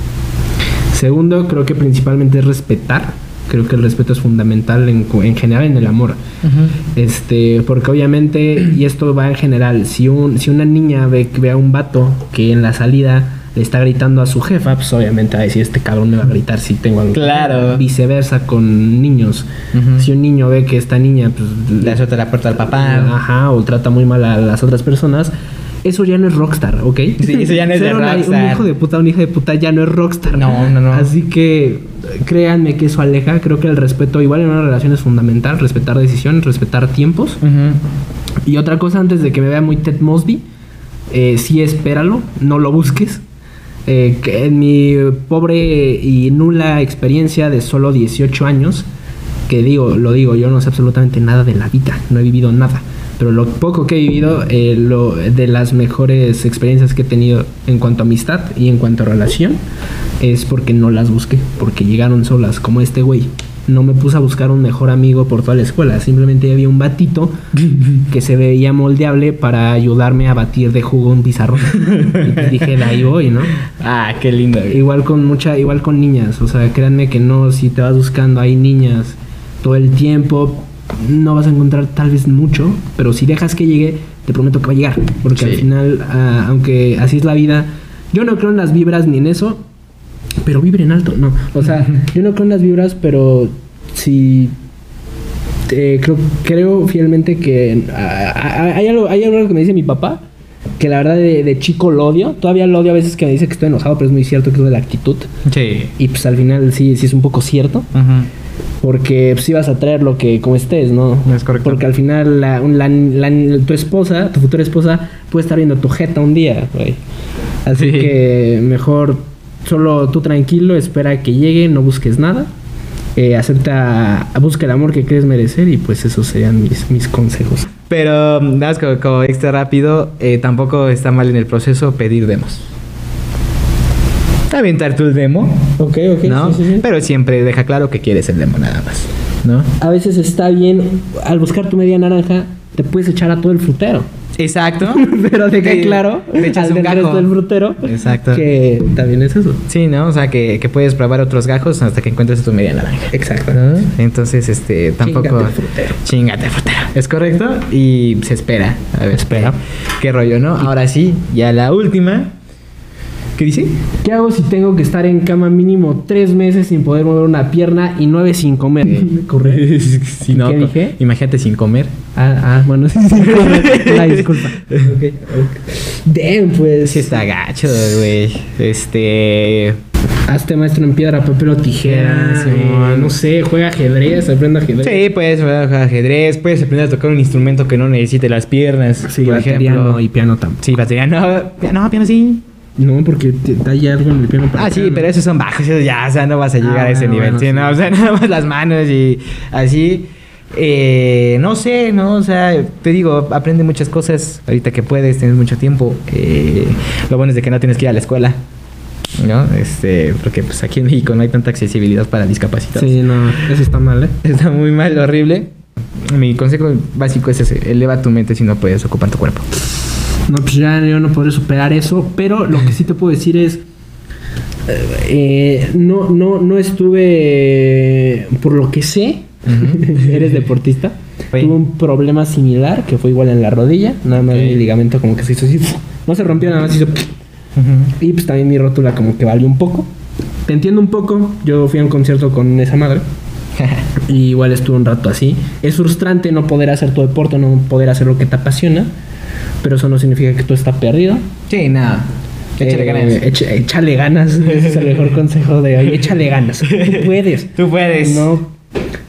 Segundo, creo que principalmente es respetar. Creo que el respeto es fundamental en, en general en el amor. Ujú. Este, porque obviamente, y esto va en general, si, un, si una niña ve, ve a un vato que en la salida le está gritando a su jefa, pues obviamente va a decir, este cabrón me va a gritar si tengo algo. Claro. Viceversa con niños. Ujú. Si un niño ve que esta niña, pues... Le suelta la puerta al papá. Ajá, o trata muy mal a las otras personas. Eso ya no es rockstar, ¿ok? Sí, eso ya no es de rockstar. Un hijo de puta, un hijo de puta ya no es rockstar. No, no, no. Así que créanme que eso aleja. Creo que el respeto, igual en una relación, es fundamental. Respetar decisiones, respetar tiempos. Y otra cosa, antes de que me vea muy Ted Mosby, eh, sí espéralo, no lo busques. Eh, que en mi pobre y nula experiencia de solo 18 años, que digo, lo digo, yo no sé absolutamente nada de la vida, no he vivido nada. Pero lo poco que he vivido, eh, lo, de las mejores experiencias que he tenido en cuanto a amistad y en cuanto a relación, es porque no las busqué, porque llegaron solas, como este güey. No me puse a buscar un mejor amigo por toda la escuela, simplemente había un batito que se veía moldeable para ayudarme a batir de jugo un pizarrón. Y dije, de ahí voy, ¿no? Ah, qué lindo. Igual con mucha, igual con niñas, o sea, créanme que no, si te vas buscando ahí niñas todo el tiempo, no vas a encontrar tal vez mucho, pero si dejas que llegue, te prometo que va a llegar, porque al final, ah, aunque así es la vida, yo no creo en las vibras ni en eso, pero vibren alto, no, o sea, yo no creo en las vibras, pero si eh, creo, creo fielmente que ah, ah, hay, algo, hay algo que me dice mi papá, que la verdad de, de chico lo odio. Todavía lo odio a veces que me dice que estoy enojado, pero es muy cierto que es de la actitud. Sí. Y pues al final sí, sí es un poco cierto. Ujú. Porque pues vas a traer lo que como estés, ¿no? Es correcto. Porque al final la, la- la- tu esposa, tu futura esposa, puede estar viendo tu jeta un día, güey. Así Sí. que mejor solo tú tranquilo, espera que llegue, no busques nada. Eh, acepta, busca el amor que crees merecer y pues esos serían mis, mis consejos. Pero, nada como, como extra rápido, eh, tampoco está mal en el proceso pedir demos. Aventar tu demo, Ok, ok, ¿no? Pero siempre deja claro que quieres el demo nada más, ¿no? A veces está bien, al buscar tu media naranja, te puedes echar a todo el frutero. Exacto. Pero deja Te- claro te echas al un gajo. del frutero Exacto. que también es eso. Sí, ¿no? O sea, que, que puedes probar otros gajos hasta que encuentres tu media naranja. Exacto. ¿no? Entonces, este, tampoco... Chíngate el frutero. Chíngate el frutero. Es correcto y se espera. A ver, espera. ¿Qué rollo, no? Ahora sí, ya la última. ¿Qué dice? ¿Qué hago si tengo que estar en cama mínimo tres meses sin poder mover una pierna y nueve sin comer? Correcto. Si no, ¿Qué dije? Imagínate sin comer. Ah, ah, bueno, sí, sí. La disculpa. Ok, ok. Damn, pues. Sí está gacho, güey. Este... Hazte maestro en piedra, papel o tijera. Sí, Simón. no sé, juega ajedrez, aprende ajedrez. Sí, puedes jugar ajedrez, puedes aprender a tocar un instrumento que no necesite las piernas. Sí, por batería ejemplo. no y piano tampoco. Sí, batería no. No, piano sí. No, porque te, hay algo en el piano para Ah, sí, pero esos son bajos, esos ya, o sea, no vas a llegar Ah, a ese bueno, nivel. bueno, sí, sí. no, o sea, nada más las manos y así. Eh, no sé, ¿no? O sea, te digo, aprende muchas cosas ahorita que puedes, tienes mucho tiempo. Eh, lo bueno es de que no tienes que ir a la escuela, ¿no? Este, porque pues aquí en México no hay tanta accesibilidad para discapacitados. Sí, no, eso está mal, ¿eh? Está muy mal, horrible. Mi consejo básico es ese, eleva tu mente si no puedes ocupar tu cuerpo. No, pues ya yo no podré superar eso, pero lo que sí te puedo decir es, eh, no, no, no estuve, por lo que sé, eres deportista, tuve un problema similar, que fue igual en la rodilla, nada más mi ligamento como que se hizo así, no se rompió, nada más hizo, y pues también mi rótula como que valió un poco. Te entiendo un poco, yo fui a un concierto con esa madre. Y igual estuve un rato así. Es frustrante no poder hacer tu deporte, no poder hacer lo que te apasiona. Pero eso no significa que tú estás perdido. sí, nada. Échale Eh, ganas. echa- échale ganas. Ese es el mejor consejo de hoy. Échale ganas. Tú puedes. Tú puedes. No.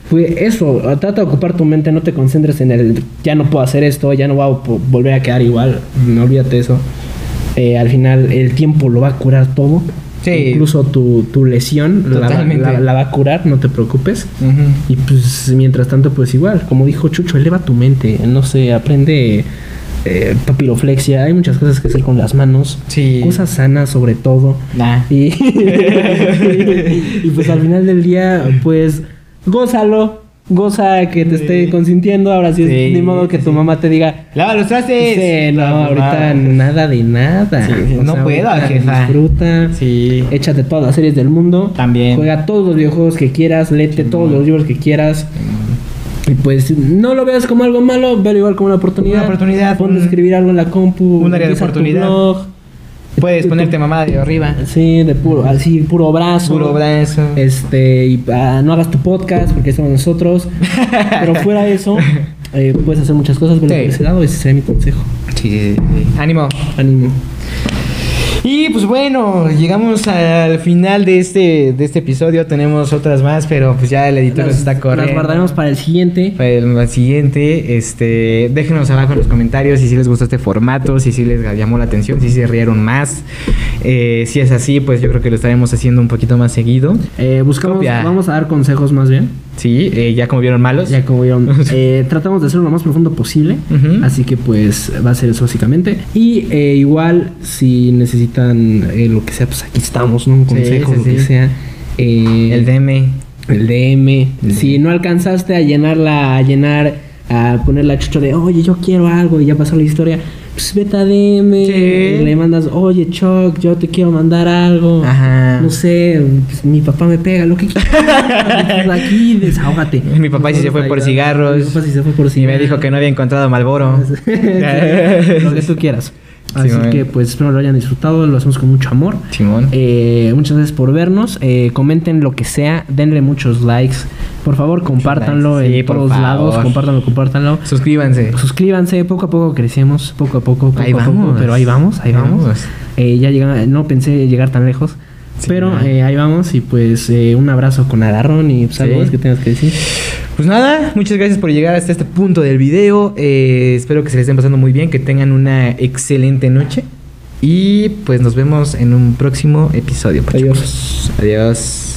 Fue eso. Trata de ocupar tu mente. No te concentres en el. Ya no puedo hacer esto. Ya no voy a volver a quedar igual. No olvídate eso. Eh, al final, el tiempo lo va a curar todo. Sí. Incluso tu, tu lesión la la- la va a curar. No te preocupes. Y pues mientras tanto, pues igual, como dijo Chucho, eleva tu mente, no sé, aprende eh, papiroflexia, hay muchas cosas que hacer con las manos. Sí. Cosas sanas sobre todo. Nah. Y, y pues al final del día, pues, gózalo. Goza que te esté consintiendo. Ahora sí, Sí, ni modo que tu sí. mamá te diga. Lava los trastes. Sí, no, Ah, ahorita nada de nada. No puedo, jefa. Disfruta. Sí. Échate todas las series del mundo. También. Juega todos los videojuegos que quieras. Léete todos los libros que quieras. Y pues no lo veas como algo malo, velo igual como una oportunidad. Una oportunidad, Ponte a escribir algo en la compu. un área de empieza tu oportunidad. blog. Puedes ponerte mamada de arriba. Sí, de puro, así, puro brazo. Puro brazo. Este, y ah, no hagas tu podcast porque somos nosotros. pero fuera de eso, eh, puedes hacer muchas cosas. Sí. por ese lado, ese sería mi consejo. Sí, sí, sí. Ánimo. Ánimo. Y pues bueno, llegamos al final de este, de este episodio. Tenemos otras más, pero pues ya el editor nos está corriendo. Las guardaremos para el siguiente. Para el siguiente, este, déjenos abajo en los comentarios si sí les gustó este formato, si sí les llamó la atención, si se rieron más. Eh, si es así, pues yo creo que lo estaremos haciendo un poquito más seguido. Eh, buscamos, Copia. vamos a dar consejos más bien. Sí, eh, ya como vieron malos. Ya como vieron, eh, tratamos de hacerlo lo más profundo posible. Así que pues va a ser eso básicamente. Y eh, igual, si necesitan eh, lo que sea, pues aquí estamos, ¿no? Un consejo, sí, lo que sea. El DM. El DM. El Si DM. no alcanzaste a llenarla, a llenar, a poner la chucho de, oye, yo quiero algo y ya pasó la historia, pues vete a DM. Sí. y le mandas, oye, Chuck, yo te quiero mandar algo. Ajá. No sé, pues, mi papá me pega, lo que quieras. Aquí, desahógate. Mi papá sí se fue por cigarros. Mi papá sí se fue por Y cigarros. me dijo que no había encontrado Malboro. lo que tú quieras. Así que pues espero lo hayan disfrutado, lo hacemos con mucho amor. Simón. Eh, muchas gracias por vernos. Eh, comenten lo que sea, denle muchos likes. Por favor, compártanlo sí, en por todos favor. lados. Compártanlo, compártanlo. Suscríbanse. Suscríbanse, poco a poco crecemos, poco a poco, poco Ahí a poco, vamos. pero ahí vamos, ahí vamos. vamos. Eh, ya llegan, no pensé llegar tan lejos, Sí, pero eh, ahí vamos y pues eh, un abrazo con agarrón y pues, algo más que tengas que decir. Pues nada, muchas gracias por llegar hasta este punto del video. Eh, espero que se les estén pasando muy bien, que tengan una excelente noche. Y pues nos vemos en un próximo episodio. Adiós. Adiós.